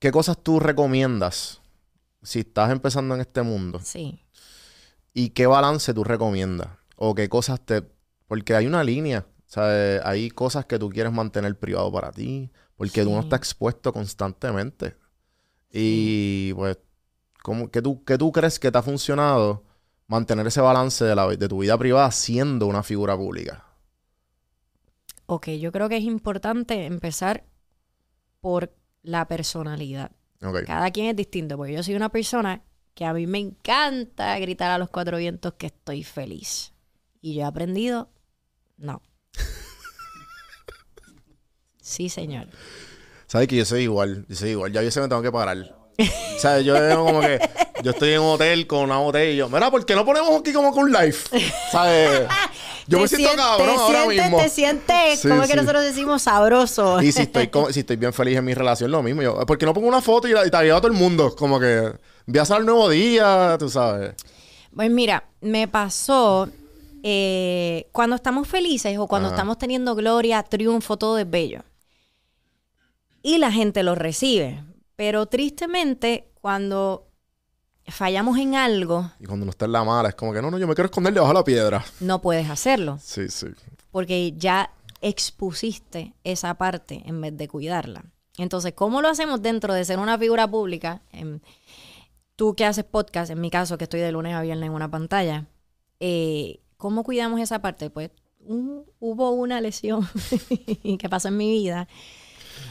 ¿qué cosas tú recomiendas si estás empezando en este mundo? Sí. ¿Y qué balance tú recomiendas? O qué cosas te... Porque hay una línea, ¿sabes? Hay cosas que tú quieres mantener privado para ti, porque tú no estás expuesto constantemente. Y pues, ¿cómo, qué, tú, ¿qué tú crees que te ha funcionado mantener ese balance de, la, de tu vida privada siendo una figura pública? Ok, yo creo que es importante empezar por la personalidad. Ok. Cada quien es distinto, porque yo soy una persona que a mí me encanta gritar a los cuatro vientos que estoy feliz. Y yo he aprendido, no. Sí, señor. ¿Sabes que yo soy igual? Yo soy igual. Ya yo que me tengo que parar. o sea, yo como que yo estoy en un hotel con una botella y yo, mira, ¿por qué no ponemos aquí como un live? ¿Sabes? Yo me Te siento sien- cabrón te ahora sientes- mismo. Te sientes, Sí, como que nosotros decimos, sabroso. Y si estoy, como- si estoy bien feliz en mi relación, lo mismo. Yo, ¿por qué no pongo una foto y, la, y tagueo a todo el mundo? Como que voy a hacer el nuevo día, tú sabes. Pues mira, me pasó eh, cuando estamos felices o cuando Ajá. estamos teniendo gloria, triunfo, todo es bello. Y la gente lo recibe. Pero tristemente, cuando fallamos en algo, Y cuando uno está en la mala, es como que no, no, yo me quiero esconder debajo de la piedra. no puedes hacerlo. Sí, sí. Porque ya expusiste esa parte en vez de cuidarla. Entonces, ¿cómo lo hacemos dentro de ser una figura pública? Em, tú que haces podcast, en mi caso, que estoy de lunes a viernes en una pantalla, eh, ¿cómo cuidamos esa parte? Pues un- hubo una lesión que pasó en mi vida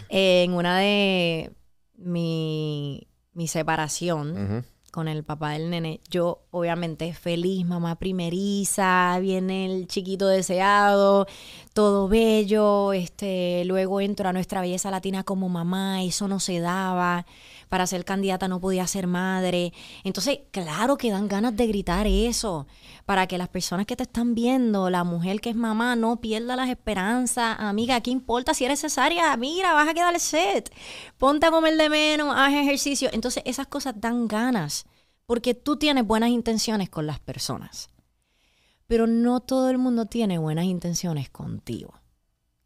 eh, en una de mi, mi separación Ujú. Con el papá del nene, yo obviamente feliz, mamá primeriza, viene el chiquito deseado, todo bello, este, luego entro a nuestra belleza latina como mamá, eso no se daba, para ser candidata no podía ser madre. Entonces, claro que dan ganas de gritar eso, para que las personas que te están viendo, la mujer que es mamá, no pierda las esperanzas. Amiga, ¿qué importa si eres cesárea? Mira, vas a quedar set. Ponte a comer de menos, haz ejercicio. Entonces, esas cosas dan ganas, porque tú tienes buenas intenciones con las personas. Pero no todo el mundo tiene buenas intenciones contigo.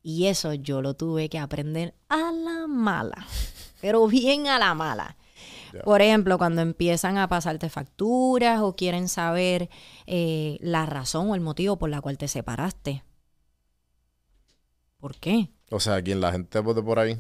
Y eso yo lo tuve que aprender a la mala, pero bien a la mala. Por ejemplo, cuando empiezan a pasarte facturas o quieren saber eh, la razón o el motivo por la cual te separaste. ¿Por qué? O sea, quien la gente por ahí.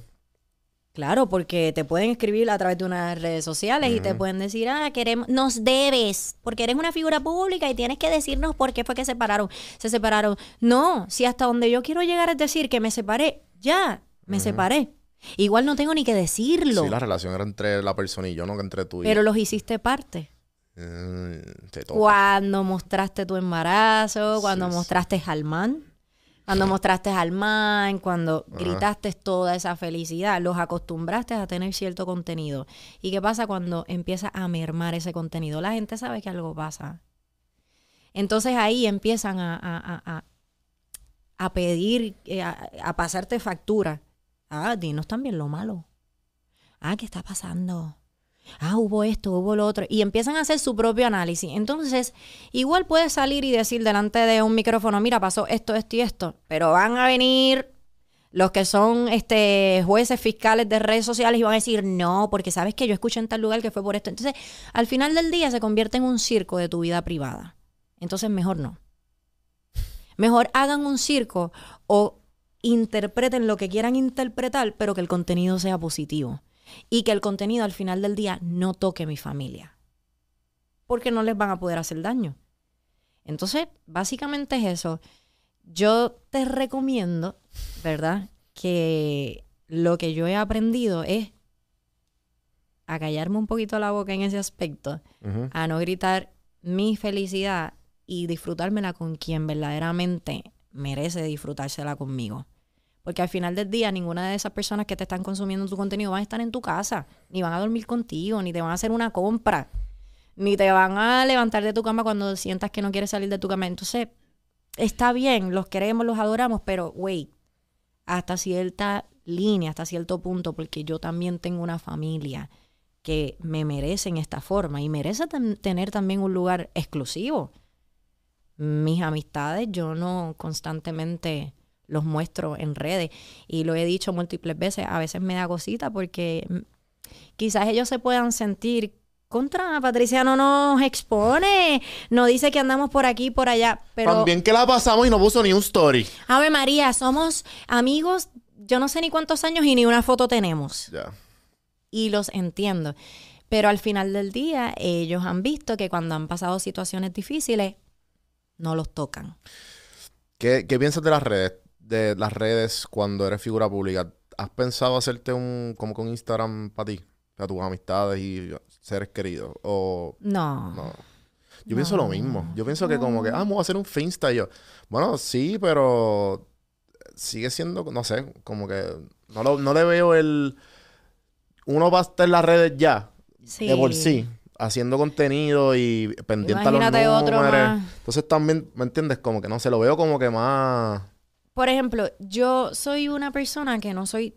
Claro, porque te pueden escribir a través de unas redes sociales y te pueden decir, ah, queremos, nos debes, porque eres una figura pública y tienes que decirnos por qué fue que separaron, se separaron. No, si hasta donde yo quiero llegar es decir que me separé, ya, me separé. Igual no tengo ni que decirlo, Sí, la relación era entre la persona y yo, no que entre tú y pero los hiciste parte. Mm, te. Cuando mostraste tu embarazo, cuando Sí, mostraste al man, cuando mostraste al man, cuando Ajá. gritaste toda esa felicidad, los acostumbraste a tener cierto contenido. ¿Y qué pasa cuando empieza a mermar ese contenido? La gente sabe que algo pasa. Entonces ahí empiezan a, a- a- a- a pedir, eh, a, a pasarte factura. Ah, dinos también lo malo. Ah, ¿qué está pasando? Ah, hubo esto, hubo lo otro. Y empiezan a hacer su propio análisis. Entonces, igual puedes salir y decir delante de un micrófono, mira, pasó esto, esto y esto. Pero van a venir los que son este, jueces fiscales de redes sociales y van a decir, no, porque sabes que yo escuché en tal lugar que fue por esto. Entonces, al final del día se convierte en un circo de tu vida privada. Entonces, mejor no. Mejor hagan un circo o interpreten lo que quieran interpretar, pero que el contenido sea positivo. Y que el contenido al final del día no toque mi familia. Porque no les van a poder hacer daño. Entonces, básicamente es eso. Yo te recomiendo, ¿verdad? Que lo que yo he aprendido es a callarme un poquito la boca en ese aspecto, a no gritar mi felicidad y disfrutármela con quien verdaderamente merece disfrutársela conmigo. Porque al final del día, ninguna de esas personas que te están consumiendo tu contenido van a estar en tu casa, ni van a dormir contigo, ni te van a hacer una compra, ni te van a levantar de tu cama cuando sientas que no quieres salir de tu cama. Entonces, está bien, los queremos, los adoramos, pero wait, hasta cierta línea, hasta cierto punto, porque yo también tengo una familia que me merecen esta forma y merece tener también un lugar exclusivo. Mis amistades yo no constantemente los muestro en redes y lo he dicho múltiples veces, a veces me da cosita porque quizás ellos se puedan sentir contra Patricia no nos expone, no dice que andamos por aquí y por allá, pero También que la pasamos y no puso ni un story. Ave María, somos amigos, yo no sé ni cuántos años y ni una foto tenemos Ya. y los entiendo. Pero al final del día, ellos han visto que cuando han pasado situaciones difíciles, no los tocan. ¿Qué, qué piensas de las redes? De las redes cuando eres figura pública. ¿Has pensado hacerte un como con Instagram para ti? Para tus amistades y seres queridos. O No. no. Yo pienso lo mismo. Yo pienso que como que, ah, vamos a hacer un Finsta. Y yo, bueno, sí, pero sigue siendo, no sé, como que no, lo- no le veo el... Uno va a estar en las redes ya, Sí. de por sí, haciendo contenido y pendiente a Imagínate los otro números. más. Entonces también, ¿me entiendes? Como que no sé, lo veo como que más... Por ejemplo, yo soy una persona que no soy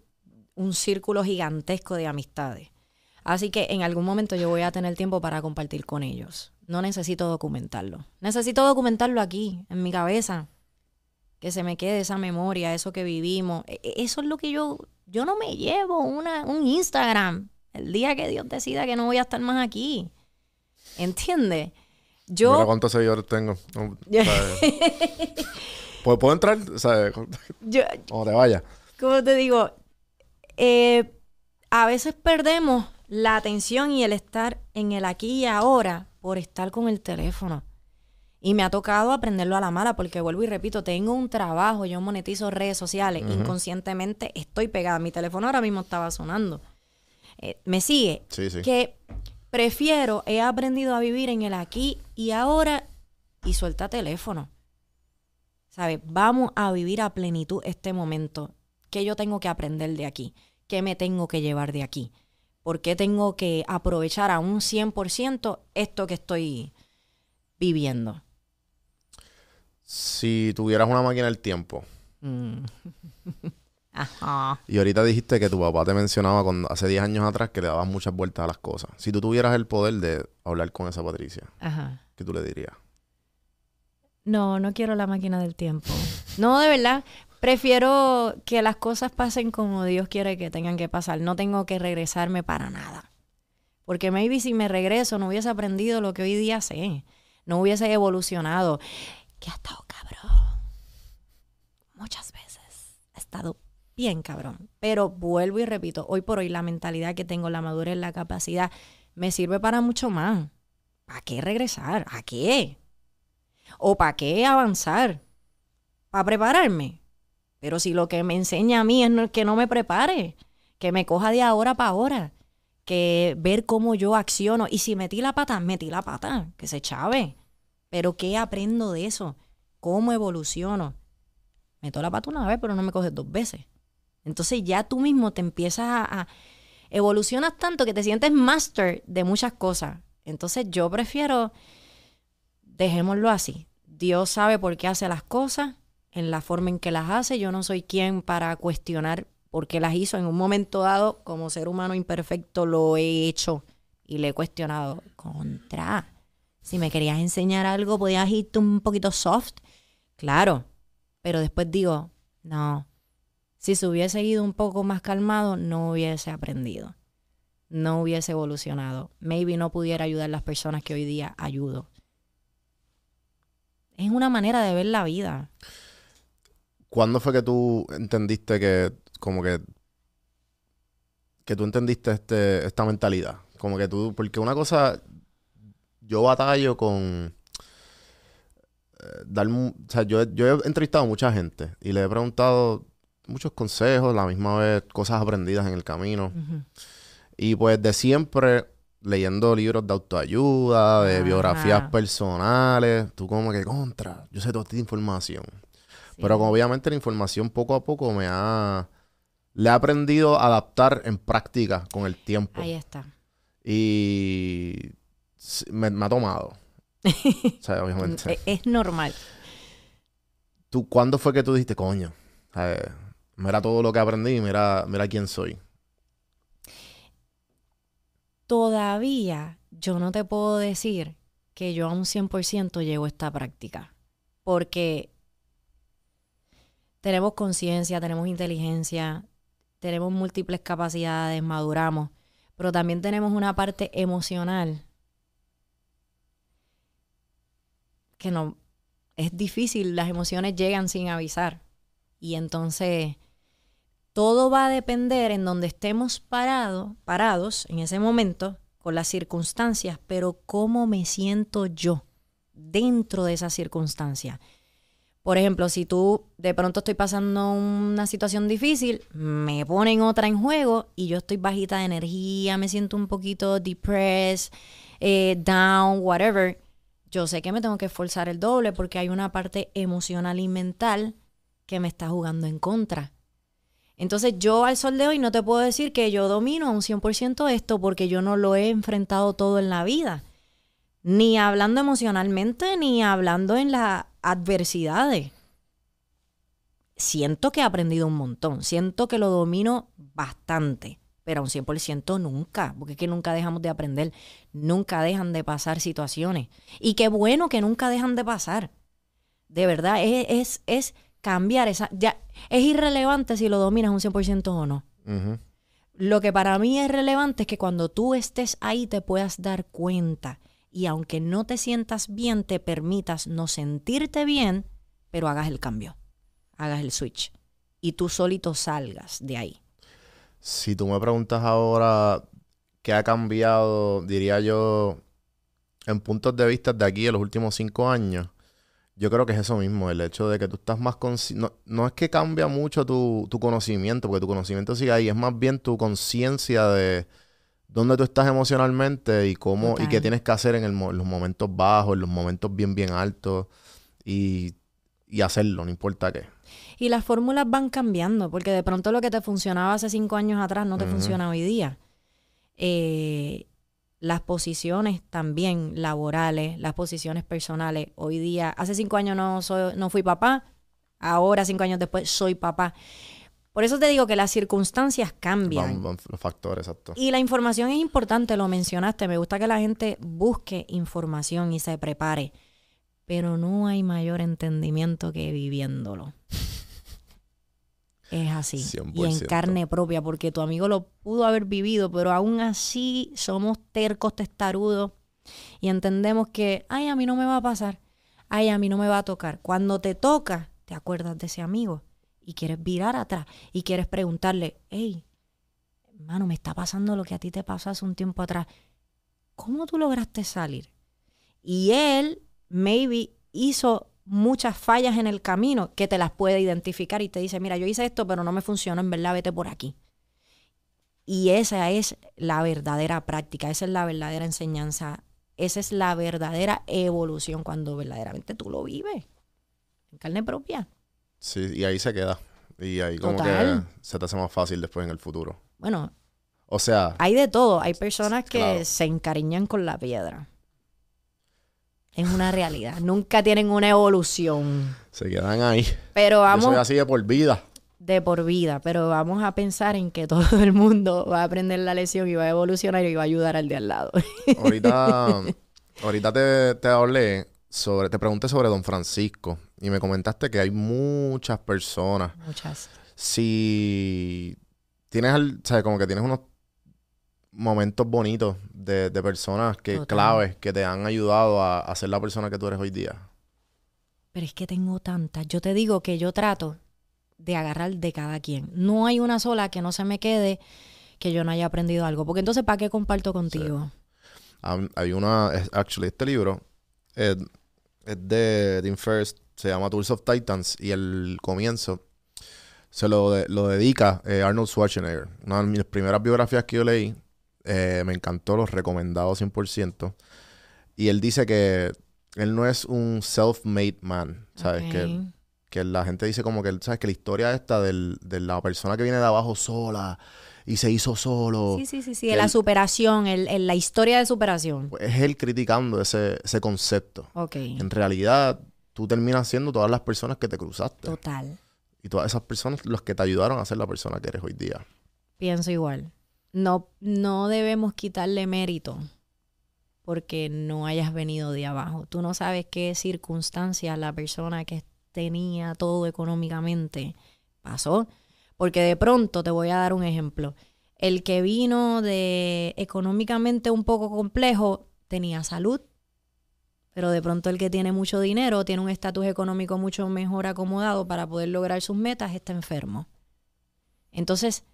un círculo gigantesco de amistades. Así que en algún momento yo voy a tener tiempo para compartir con ellos. No necesito documentarlo. Necesito documentarlo aquí, en mi cabeza. Que se me quede esa memoria, eso que vivimos. E- e- Eso es lo que yo... Yo no me llevo una, un Instagram el día que Dios decida que no voy a estar más aquí. ¿Entiendes? Yo... Mira cuántos seguidores tengo. ¿Puedo, puedo entrar? ¿Sabes? yo Como te vaya. como te digo, eh, a veces perdemos la atención y el estar en el aquí y ahora por estar con el teléfono. Y me ha tocado aprenderlo a la mala porque vuelvo y repito, tengo un trabajo, yo monetizo redes sociales, inconscientemente estoy pegada. Mi teléfono ahora mismo estaba sonando. Eh, ¿Me sigue? Sí, sí. Que prefiero, he aprendido a vivir en el aquí y ahora y suelta teléfono. ¿Sabes? Vamos a vivir a plenitud este momento. ¿Qué yo tengo que aprender de aquí? ¿Qué me tengo que llevar de aquí? ¿Por qué tengo que aprovechar a un 100% esto que estoy viviendo? Si tuvieras una máquina del tiempo, Mm. Ajá. y ahorita dijiste que tu papá te mencionaba cuando, hace 10 años atrás que le dabas muchas vueltas a las cosas. Si tú tuvieras el poder de hablar con esa Patricia, Ajá. ¿qué tú le dirías? No, no quiero la máquina del tiempo. No, de verdad. Prefiero que las cosas pasen como Dios quiere que tengan que pasar. No tengo que regresarme para nada. Porque maybe si me regreso no hubiese aprendido lo que hoy día sé. No hubiese evolucionado. Que ha estado cabrón. Muchas veces. Ha estado bien cabrón. Pero vuelvo y repito, hoy por hoy la mentalidad que tengo, la madurez, la capacidad, me sirve para mucho más. ¿Para qué regresar? ¿A qué? ¿O para qué avanzar? ¿Para prepararme? Pero si lo que me enseña a mí es que no me prepare, que me coja de ahora para ahora, que ver cómo yo acciono. Y si metí la pata, metí la pata, que se chave. Pero ¿qué aprendo de eso? ¿Cómo evoluciono? Meto la pata una vez, pero no me coges dos veces. Entonces ya tú mismo te empiezas a, a- evolucionas tanto que te sientes master de muchas cosas. Entonces yo prefiero dejémoslo así. Dios sabe por qué hace las cosas, en la forma en que las hace. Yo no soy quien para cuestionar por qué las hizo. En un momento dado, como ser humano imperfecto, lo he hecho y le he cuestionado. Contra. Si me querías enseñar algo, podías irte un poquito soft. Claro. Pero después digo, no. Si se hubiese ido un poco más calmado, no hubiese aprendido. No hubiese evolucionado. Maybe no pudiera ayudar a las personas que hoy día ayudo. Es una manera de ver la vida. ¿Cuándo fue que tú entendiste que, como que, que tú entendiste este, esta mentalidad? Como que tú, porque una cosa, yo batallo con eh, dar, o sea, yo, he- yo he entrevistado a mucha gente y le he preguntado muchos consejos, la misma vez cosas aprendidas en el camino. Y pues de siempre leyendo libros de autoayuda, de Ajá. biografías personales, tú como que contra, yo sé toda esta información. Sí. Pero obviamente la información poco a poco me ha... Le he aprendido a adaptar en práctica con el tiempo. Ahí está. Y me, me ha tomado. o sea, obviamente. Es, es normal. ¿Tú, ¿Cuándo fue que tú dijiste, coño? eh, mira todo lo que aprendí mira, mira quién soy. Todavía yo no te puedo decir que yo a un 100% llevo esta práctica. Porque tenemos conciencia, tenemos inteligencia, tenemos múltiples capacidades, maduramos, pero también tenemos una parte emocional que no es difícil, las emociones llegan sin avisar. Y entonces todo va a depender en donde estemos parado, parados en ese momento con las circunstancias, pero cómo me siento yo dentro de esas circunstancias. Por ejemplo, si tú de pronto estoy pasando una situación difícil, me ponen otra en juego y yo estoy bajita de energía, me siento un poquito depressed, eh, down, whatever. Yo sé que me tengo que esforzar el doble porque hay una parte emocional y mental que me está jugando en contra. Entonces yo al sol de hoy no te puedo decir que yo domino a un 100% esto porque yo no lo he enfrentado todo en la vida. Ni hablando emocionalmente, ni hablando en las adversidades. Siento que he aprendido un montón, siento que lo domino bastante, pero a un 100% nunca, porque es que nunca dejamos de aprender, nunca dejan de pasar situaciones. Y qué bueno que nunca dejan de pasar. De verdad, es, es, es cambiar esa... Ya, es irrelevante si lo dominas un 100% o no. Lo que para mí es relevante es que cuando tú estés ahí te puedas dar cuenta y aunque no te sientas bien, te permitas no sentirte bien, pero hagas el cambio, hagas el switch y tú solito salgas de ahí. Si tú me preguntas ahora qué ha cambiado, diría yo, en puntos de vista de aquí de los últimos cinco años, yo creo que es eso mismo, el hecho de que tú estás más no, no es que cambia mucho tu, tu conocimiento, porque tu conocimiento sigue ahí, es más bien tu conciencia de, dónde tú estás emocionalmente y cómo y qué tienes que hacer en, el mo- los momentos bajos, en los momentos bien, bien altos y, y hacerlo, no importa qué. Y las fórmulas van cambiando, porque de pronto lo que te funcionaba hace cinco años atrás no te funciona hoy día. Eh, las posiciones también laborales, las posiciones personales. Hoy día, hace cinco años no, soy, no fui papá, ahora cinco años después soy papá. Por eso te digo que las circunstancias cambian. Van, van los factores, exacto. Y la información es importante, lo mencionaste. Me gusta que la gente busque información y se prepare. Pero no hay mayor entendimiento que viviéndolo. Es así. Y en 100%. carne propia, porque tu amigo lo pudo haber vivido, pero aún así somos tercos, testarudos y entendemos que, ay, a mí no me va a pasar. Ay, a mí no me va a tocar. Cuando te toca, te acuerdas de ese amigo y quieres virar atrás y quieres preguntarle, hey, hermano, me está pasando lo que a ti te pasó hace un tiempo atrás. ¿Cómo tú lograste salir? Y él, maybe, hizo muchas fallas en el camino que te las puede identificar y te dice, mira, yo hice esto, pero no me funcionó, en verdad, vete por aquí. Y esa es la verdadera práctica, esa es la verdadera enseñanza, esa es la verdadera evolución cuando verdaderamente tú lo vives en carne propia. Sí, y ahí se queda. Y ahí como Total. que se te hace más fácil después en el futuro. Bueno, O sea, hay de todo, hay personas que Claro. se encariñan con la piedra. Es una realidad, nunca tienen una evolución. se quedan ahí. Pero Yo vamos soy así de por vida. de por vida, pero vamos a pensar en que todo el mundo va a aprender la lección y va a evolucionar y va a ayudar al de al lado. Ahorita, ahorita te, te hablé sobre, te pregunté sobre Don Francisco y me comentaste que hay muchas personas. Muchas. Si tienes, al- sabes, como que tienes unos momentos bonitos de, de personas que Total. claves que te han ayudado a, a ser la persona que tú eres hoy día. Pero es que tengo tantas. Yo te digo que yo trato de agarrar de cada quien. No hay una sola que no se me quede que yo no haya aprendido algo. Porque entonces, ¿para qué comparto contigo? Hay una, es- actually, este libro es, es de Tim Ferriss, se llama Tools of Titans y el comienzo se lo, de- lo dedica eh, Arnold Schwarzenegger. Una de mis primeras biografías que yo leí, eh, me encantó, los recomendado 100%. Y él dice que él no es un self-made man, ¿sabes? Que, que la gente dice como que, ¿sabes? Que la historia esta del- de la persona que viene de abajo sola y se hizo solo. Sí, sí, sí, sí. La él- superación, el, el- la historia de superación. pues, es él criticando ese, ese concepto. Ok. En realidad, tú terminas siendo todas las personas que te cruzaste. Total. Y todas esas personas los que te ayudaron a ser la persona que eres hoy día. Pienso igual. No, no debemos quitarle mérito porque no hayas venido de abajo. Tú no sabes qué circunstancias la persona que tenía todo económicamente pasó. Porque de pronto te voy a dar un ejemplo. El que vino de económicamente un poco complejo tenía salud, pero de pronto el que tiene mucho dinero, tiene un estatus económico mucho mejor acomodado para poder lograr sus metas, está enfermo. Entonces,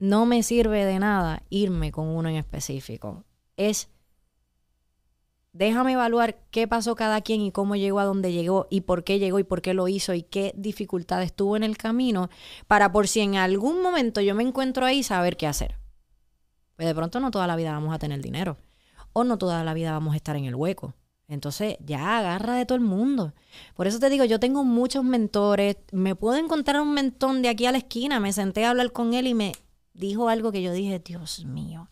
no me sirve de nada irme con uno en específico. Es déjame evaluar qué pasó cada quien y cómo llegó a donde llegó y por qué llegó y por qué lo hizo y qué dificultades tuvo en el camino para por si en algún momento yo me encuentro ahí saber qué hacer. Pues de pronto no toda la vida vamos a tener dinero o no toda la vida vamos a estar en el hueco. Entonces ya agarra de todo el mundo. Por eso te digo, yo tengo muchos mentores. Me puedo encontrar un mentón de aquí a la esquina. Me senté a hablar con él y me dijo algo que yo dije, Dios mío.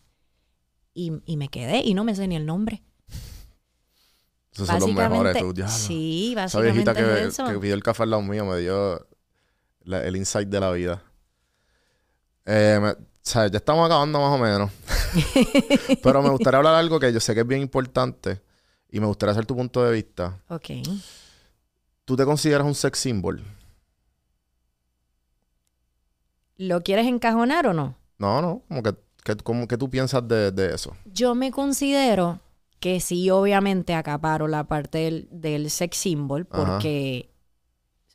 Y, y me quedé y no me sé ni el nombre. Esos son los mejores. Básicamente, Tú, diablo. sí, Esa viejita básicamente que, es eso. que pidió el café al lado mío me dio la- el insight de la vida. Eh, me- o sea, ya estamos acabando más o menos. Pero me gustaría hablar de algo que yo sé que es bien importante y me gustaría hacer tu punto de vista. Ok. ¿Tú te consideras un sex symbol? ¿Lo quieres encajonar o no? No, no. Como que, que, como que tú piensas de, de eso. Yo me considero que sí, obviamente acaparo la parte del, del sex symbol Ajá. porque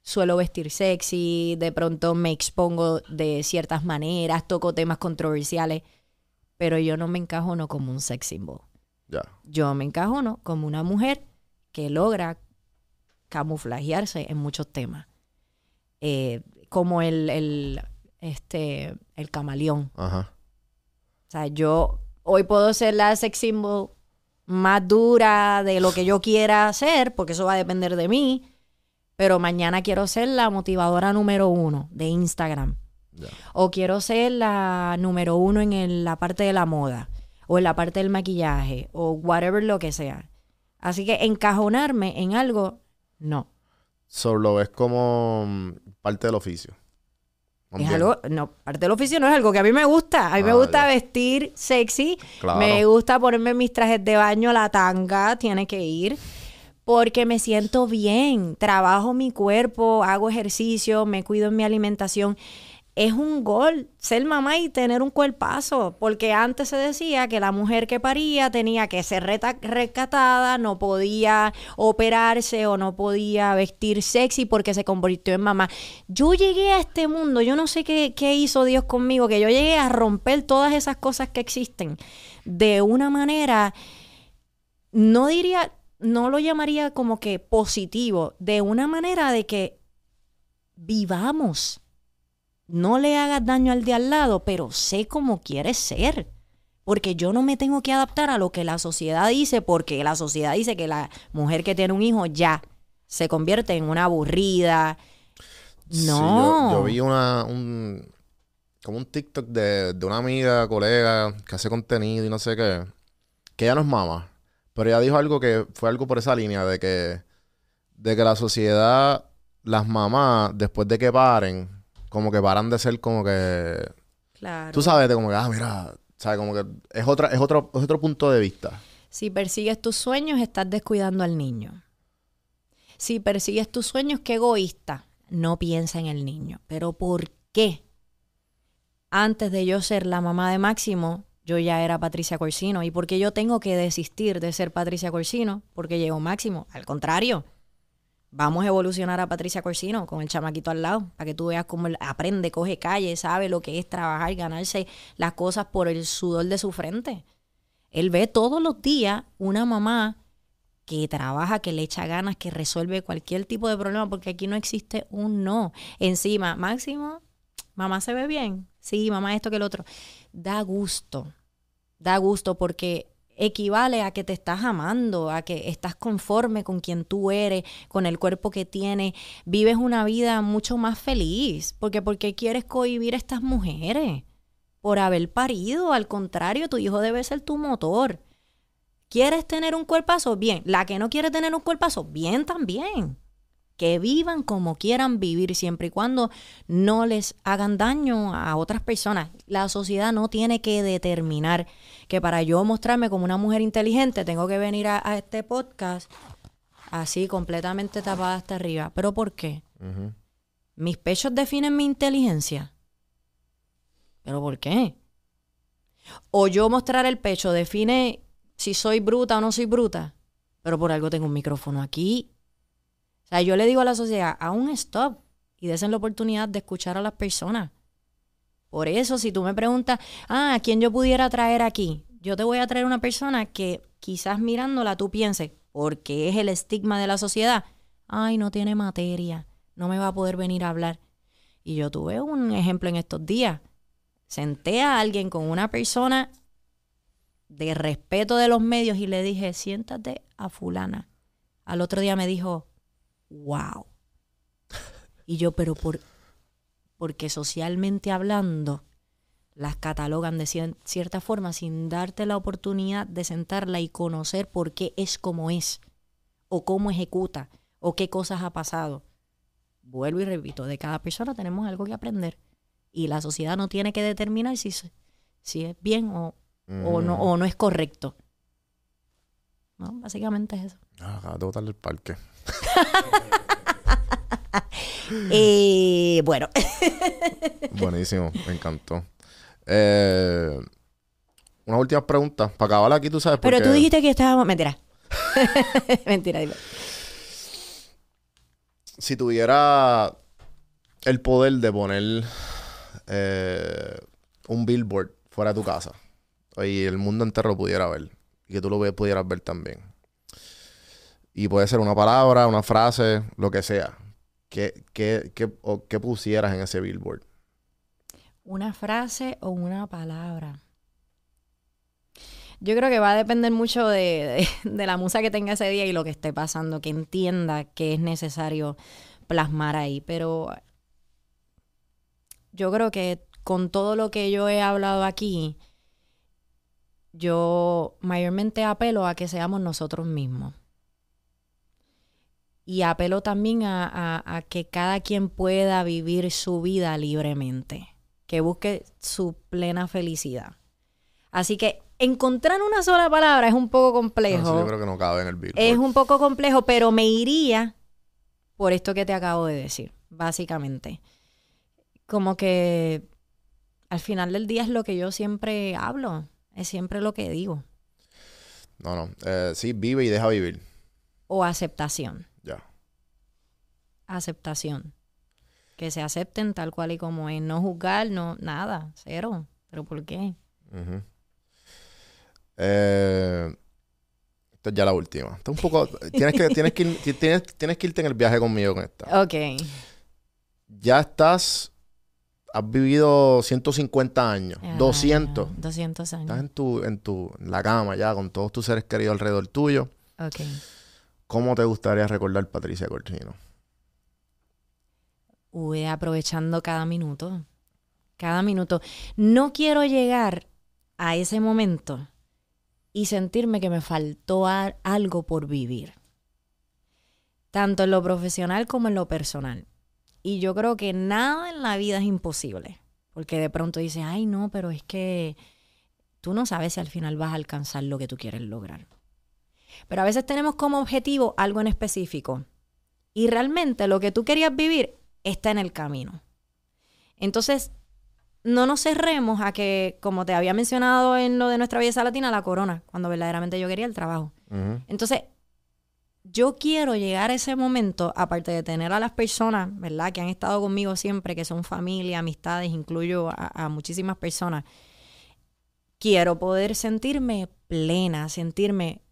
suelo vestir sexy, de pronto me expongo de ciertas maneras, toco temas controversiales, pero yo no me encajono como un sex symbol. Ya. Yo me encajono como una mujer que logra camuflajearse en muchos temas. Eh, como el, el, este, el camaleón. Ajá. O sea, yo hoy puedo ser la sex symbol más dura de lo que yo quiera hacer, porque eso va a depender de mí. Pero mañana quiero ser la motivadora número uno de Instagram. O quiero ser la número uno en el- la parte de la moda. O en la parte del maquillaje. O whatever lo que sea. Así que encajonarme en algo, no. Solo es como mm, parte del oficio. Es algo, no, parte del oficio no es algo que a mí me gusta. A mí me Ah, gusta ya. vestir sexy. Claro. Me gusta ponerme mis trajes de baño, la tanga, tiene que ir. Porque me siento bien, trabajo mi cuerpo, hago ejercicio, me cuido en mi alimentación. Es un gol ser mamá y tener un cuerpazo, porque antes se decía que la mujer que paría tenía que ser rescatada, no podía operarse o no podía vestir sexy porque se convirtió en mamá. Yo llegué a este mundo, yo no sé qué, qué hizo Dios conmigo, que yo llegué a romper todas esas cosas que existen de una manera no diría, no lo llamaría como que positivo, de una manera de que vivamos. No le hagas daño al de al lado, pero sé cómo quieres ser. Porque yo no me tengo que adaptar a lo que la sociedad dice, porque la sociedad dice que la mujer que tiene un hijo ya se convierte en una aburrida. Sí, No. yo, yo vi una, un, como un TikTok de, de una amiga, colega, que hace contenido y no sé qué, que ella no es mamá, pero ella dijo algo que fue algo por esa línea de que, de que la sociedad, las mamás, después de que paren, como que paran de ser como que, Claro. tú sabes, de como que, ah, mira, sabes, como que es otra, es otro, es otro punto de vista. Si persigues tus sueños, estás descuidando al niño. Si persigues tus sueños, qué egoísta. No piensa en el niño. Pero ¿por qué? Antes de yo ser la mamá de Máximo, yo ya era Patricia Corsino. ¿Y por qué yo tengo que desistir de ser Patricia Corsino? Porque llegó Máximo. Al contrario, vamos a evolucionar a Patricia Corsino con el chamaquito al lado, para que tú veas cómo él aprende, coge calle, sabe lo que es trabajar, ganarse las cosas por el sudor de su frente. Él ve todos los días una mamá que trabaja, que le echa ganas, que resuelve cualquier tipo de problema, porque aquí no existe un no. Encima, Máximo, mamá se ve bien. Sí, mamá esto que el otro. Da gusto. Da gusto porque equivale a que te estás amando, a que estás conforme con quien tú eres, con el cuerpo que tienes, vives una vida mucho más feliz, porque porque quieres cohibir a estas mujeres por haber parido, al contrario, tu hijo debe ser tu motor. ¿Quieres tener un cuerpazo? Bien. La que no quiere tener un cuerpazo, bien también. Que vivan como quieran vivir, siempre y cuando no les hagan daño a otras personas. La sociedad no tiene que determinar que para yo mostrarme como una mujer inteligente tengo que venir a, a este podcast así completamente tapada hasta arriba. ¿Pero por qué? ¿Mis pechos definen mi inteligencia? ¿Pero por qué? O yo mostrar el pecho define si soy bruta o no soy bruta. Pero por algo tengo un micrófono aquí. O sea, yo le digo a la sociedad, a un stop y desen la oportunidad de escuchar a las personas. Por eso, si tú me preguntas, ah, ¿a quién yo pudiera traer aquí? Yo te voy a traer una persona que quizás mirándola tú pienses, porque es el estigma de la sociedad. Ay, no tiene materia, no me va a poder venir a hablar. Y yo tuve un ejemplo en estos días. Senté a alguien con una persona de respeto de los medios y le dije, siéntate a fulana. Al otro día me dijo, wow. Y yo, pero por, porque socialmente hablando, las catalogan de cier- cierta forma sin darte la oportunidad de sentarla y conocer por qué es como es, o cómo ejecuta, o qué cosas ha pasado. Vuelvo y repito, de cada persona tenemos algo que aprender. Y la sociedad no tiene que determinar si, si es bien o, o no, o no es correcto. ¿No? Básicamente es eso. Ah, de botarle el parque. Eh, bueno, Buenísimo, me encantó. Eh, unas últimas preguntas. Para acabar aquí, tú sabes. pero porque- tú dijiste que estábamos... Mentira. Mentira, dime. Si tuviera el poder de poner eh, un billboard fuera de tu casa y el mundo entero lo pudiera ver y que tú lo pudieras ver también. Y puede ser una palabra, una frase, lo que sea. ¿Qué, qué, qué, o qué pusieras en ese billboard? Una frase o una palabra. Yo creo que va a depender mucho de, de- de la musa que tenga ese día y lo que esté pasando, que entienda que es necesario plasmar ahí. Pero yo creo que con todo lo que yo he hablado aquí, yo mayormente apelo a que seamos nosotros mismos. Y apelo también a, a- a que cada quien pueda vivir su vida libremente, que busque su plena felicidad. Así que encontrar una sola palabra es un poco complejo. yo creo que no cabe en el Billboard. Es un poco complejo, pero me iría por esto que te acabo de decir, básicamente. Como que al final del día es lo que yo siempre hablo, es siempre lo que digo. No, no. Eh, sí, vive y deja vivir. O aceptación, Ya. aceptación. Que se acepten tal cual y como es. No juzgar, no, nada, cero. ¿Pero por qué? Eh, esta es ya la última. Esta es un poco. Tienes que, tienes, que ir- tienes, tienes que irte en el viaje conmigo con esta. Ok. Ya estás. Has vivido 150 años, Ah, 200. 200 Estás años. en tu, en tu, en la cama ya con todos tus seres queridos alrededor tuyo. Ok. ¿Cómo te gustaría recordar Patricia Corchino? Uy, aprovechando cada minuto. Cada minuto. No quiero llegar a ese momento y sentirme que me faltó algo por vivir. Tanto en lo profesional como en lo personal. Y yo creo que nada en la vida es imposible. Porque de pronto dices, ay no, pero es que tú no sabes si al final vas a alcanzar lo que tú quieres lograr. Pero a veces tenemos como objetivo algo en específico. Y realmente lo que tú querías vivir está en el camino. Entonces, no nos cerremos a que, como te había mencionado en lo de nuestra belleza latina, la corona, cuando verdaderamente yo quería el trabajo. Entonces, yo quiero llegar a ese momento, aparte de tener a las personas, ¿verdad?, que han estado conmigo siempre, que son familia, amistades, incluyo a, muchísimas personas. Quiero poder sentirme plena, sentirme,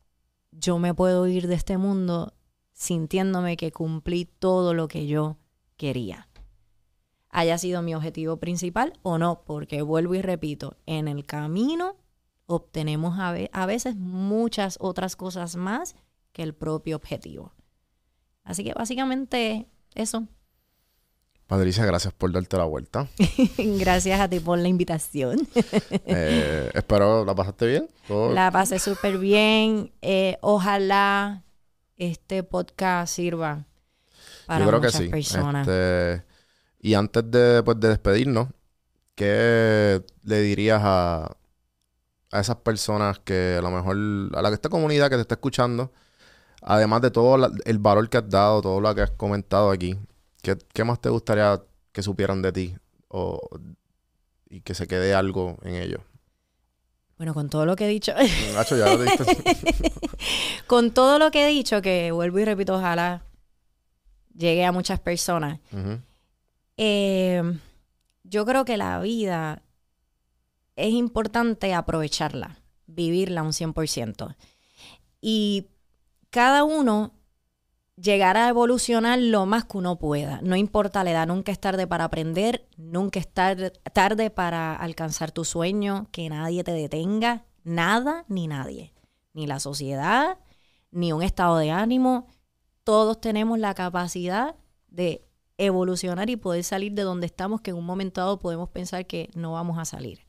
yo me puedo ir de este mundo sintiéndome que cumplí todo lo que yo quería. Haya sido mi objetivo principal o no, porque vuelvo y repito, en el camino obtenemos a veces muchas otras cosas más que el propio objetivo. Así que básicamente eso. Patricia, gracias por darte la vuelta. Gracias a ti por la invitación. Eh, espero la pasaste bien. Todo- La pasé súper bien. Eh, ojalá este podcast sirva para Yo creo que muchas sí. personas. Este, y antes de, pues, de despedirnos, ¿qué le dirías a, a esas personas que a lo mejor, a la que esta comunidad que te está escuchando, además de todo la- el valor que has dado, todo lo que has comentado aquí, ¿qué, qué más te gustaría que supieran de ti? O, y que se quede algo en ellos. Bueno, con todo lo que he dicho, Nacho, ya lo con todo lo que he dicho, que vuelvo y repito, ojalá llegue a muchas personas. Eh, yo creo que la vida es importante aprovecharla, vivirla un 100%. Y cada uno llegará a evolucionar lo más que uno pueda. No importa la edad, nunca es tarde para aprender, nunca es tarde, tarde para alcanzar tu sueño, que nadie te detenga, nada ni nadie. Ni la sociedad, ni un estado de ánimo. Todos tenemos la capacidad de evolucionar y poder salir de donde estamos, que en un momento dado podemos pensar que no vamos a salir.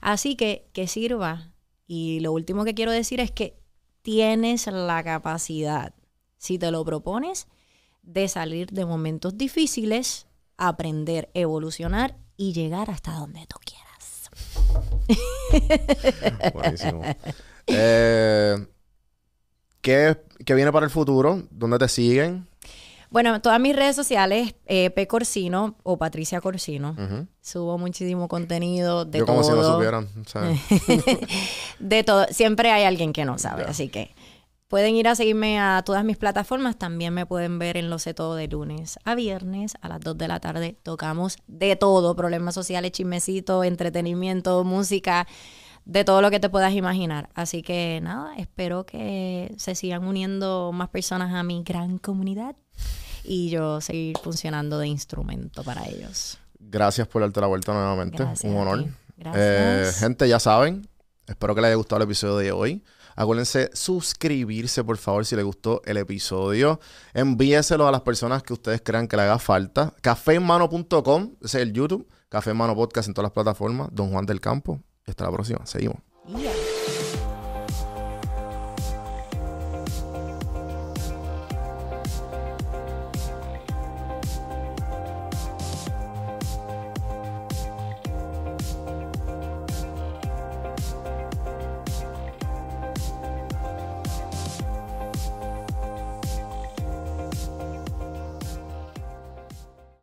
Así que que sirva. Y lo último que quiero decir es que tienes la capacidad, si te lo propones, de salir de momentos difíciles, aprender, evolucionar y llegar hasta donde tú quieras. Buenísimo. Eh, ¿qué, qué viene para el futuro? ¿Dónde te siguen? Bueno, en todas mis redes sociales, eh, P. Corsino o Patricia Corsino. Subo muchísimo contenido de Yo como todo. si no supieran. ¿sabes? de todo. Siempre hay alguien que no sabe, así que pueden ir a seguirme a todas mis plataformas. También me pueden ver en Lo sé todo de lunes a viernes a las 2 de la tarde. Tocamos de todo, problemas sociales, chismecito, entretenimiento, música, de todo lo que te puedas imaginar. Así que nada, espero que se sigan uniendo más personas a mi gran comunidad y yo seguir funcionando de instrumento para ellos. Gracias por darte la vuelta nuevamente. Gracias Un honor. Eh, Gracias. gente, ya saben, Espero que les haya gustado el episodio de hoy. Acuérdense suscribirse, por favor, si les gustó el episodio. Envíeselo a las personas que ustedes crean que le haga falta. Caféenmano.com, ese es el YouTube. Café en Mano Podcast en todas las plataformas. Don Juan del Campo. Hasta la próxima. Seguimos. Yeah.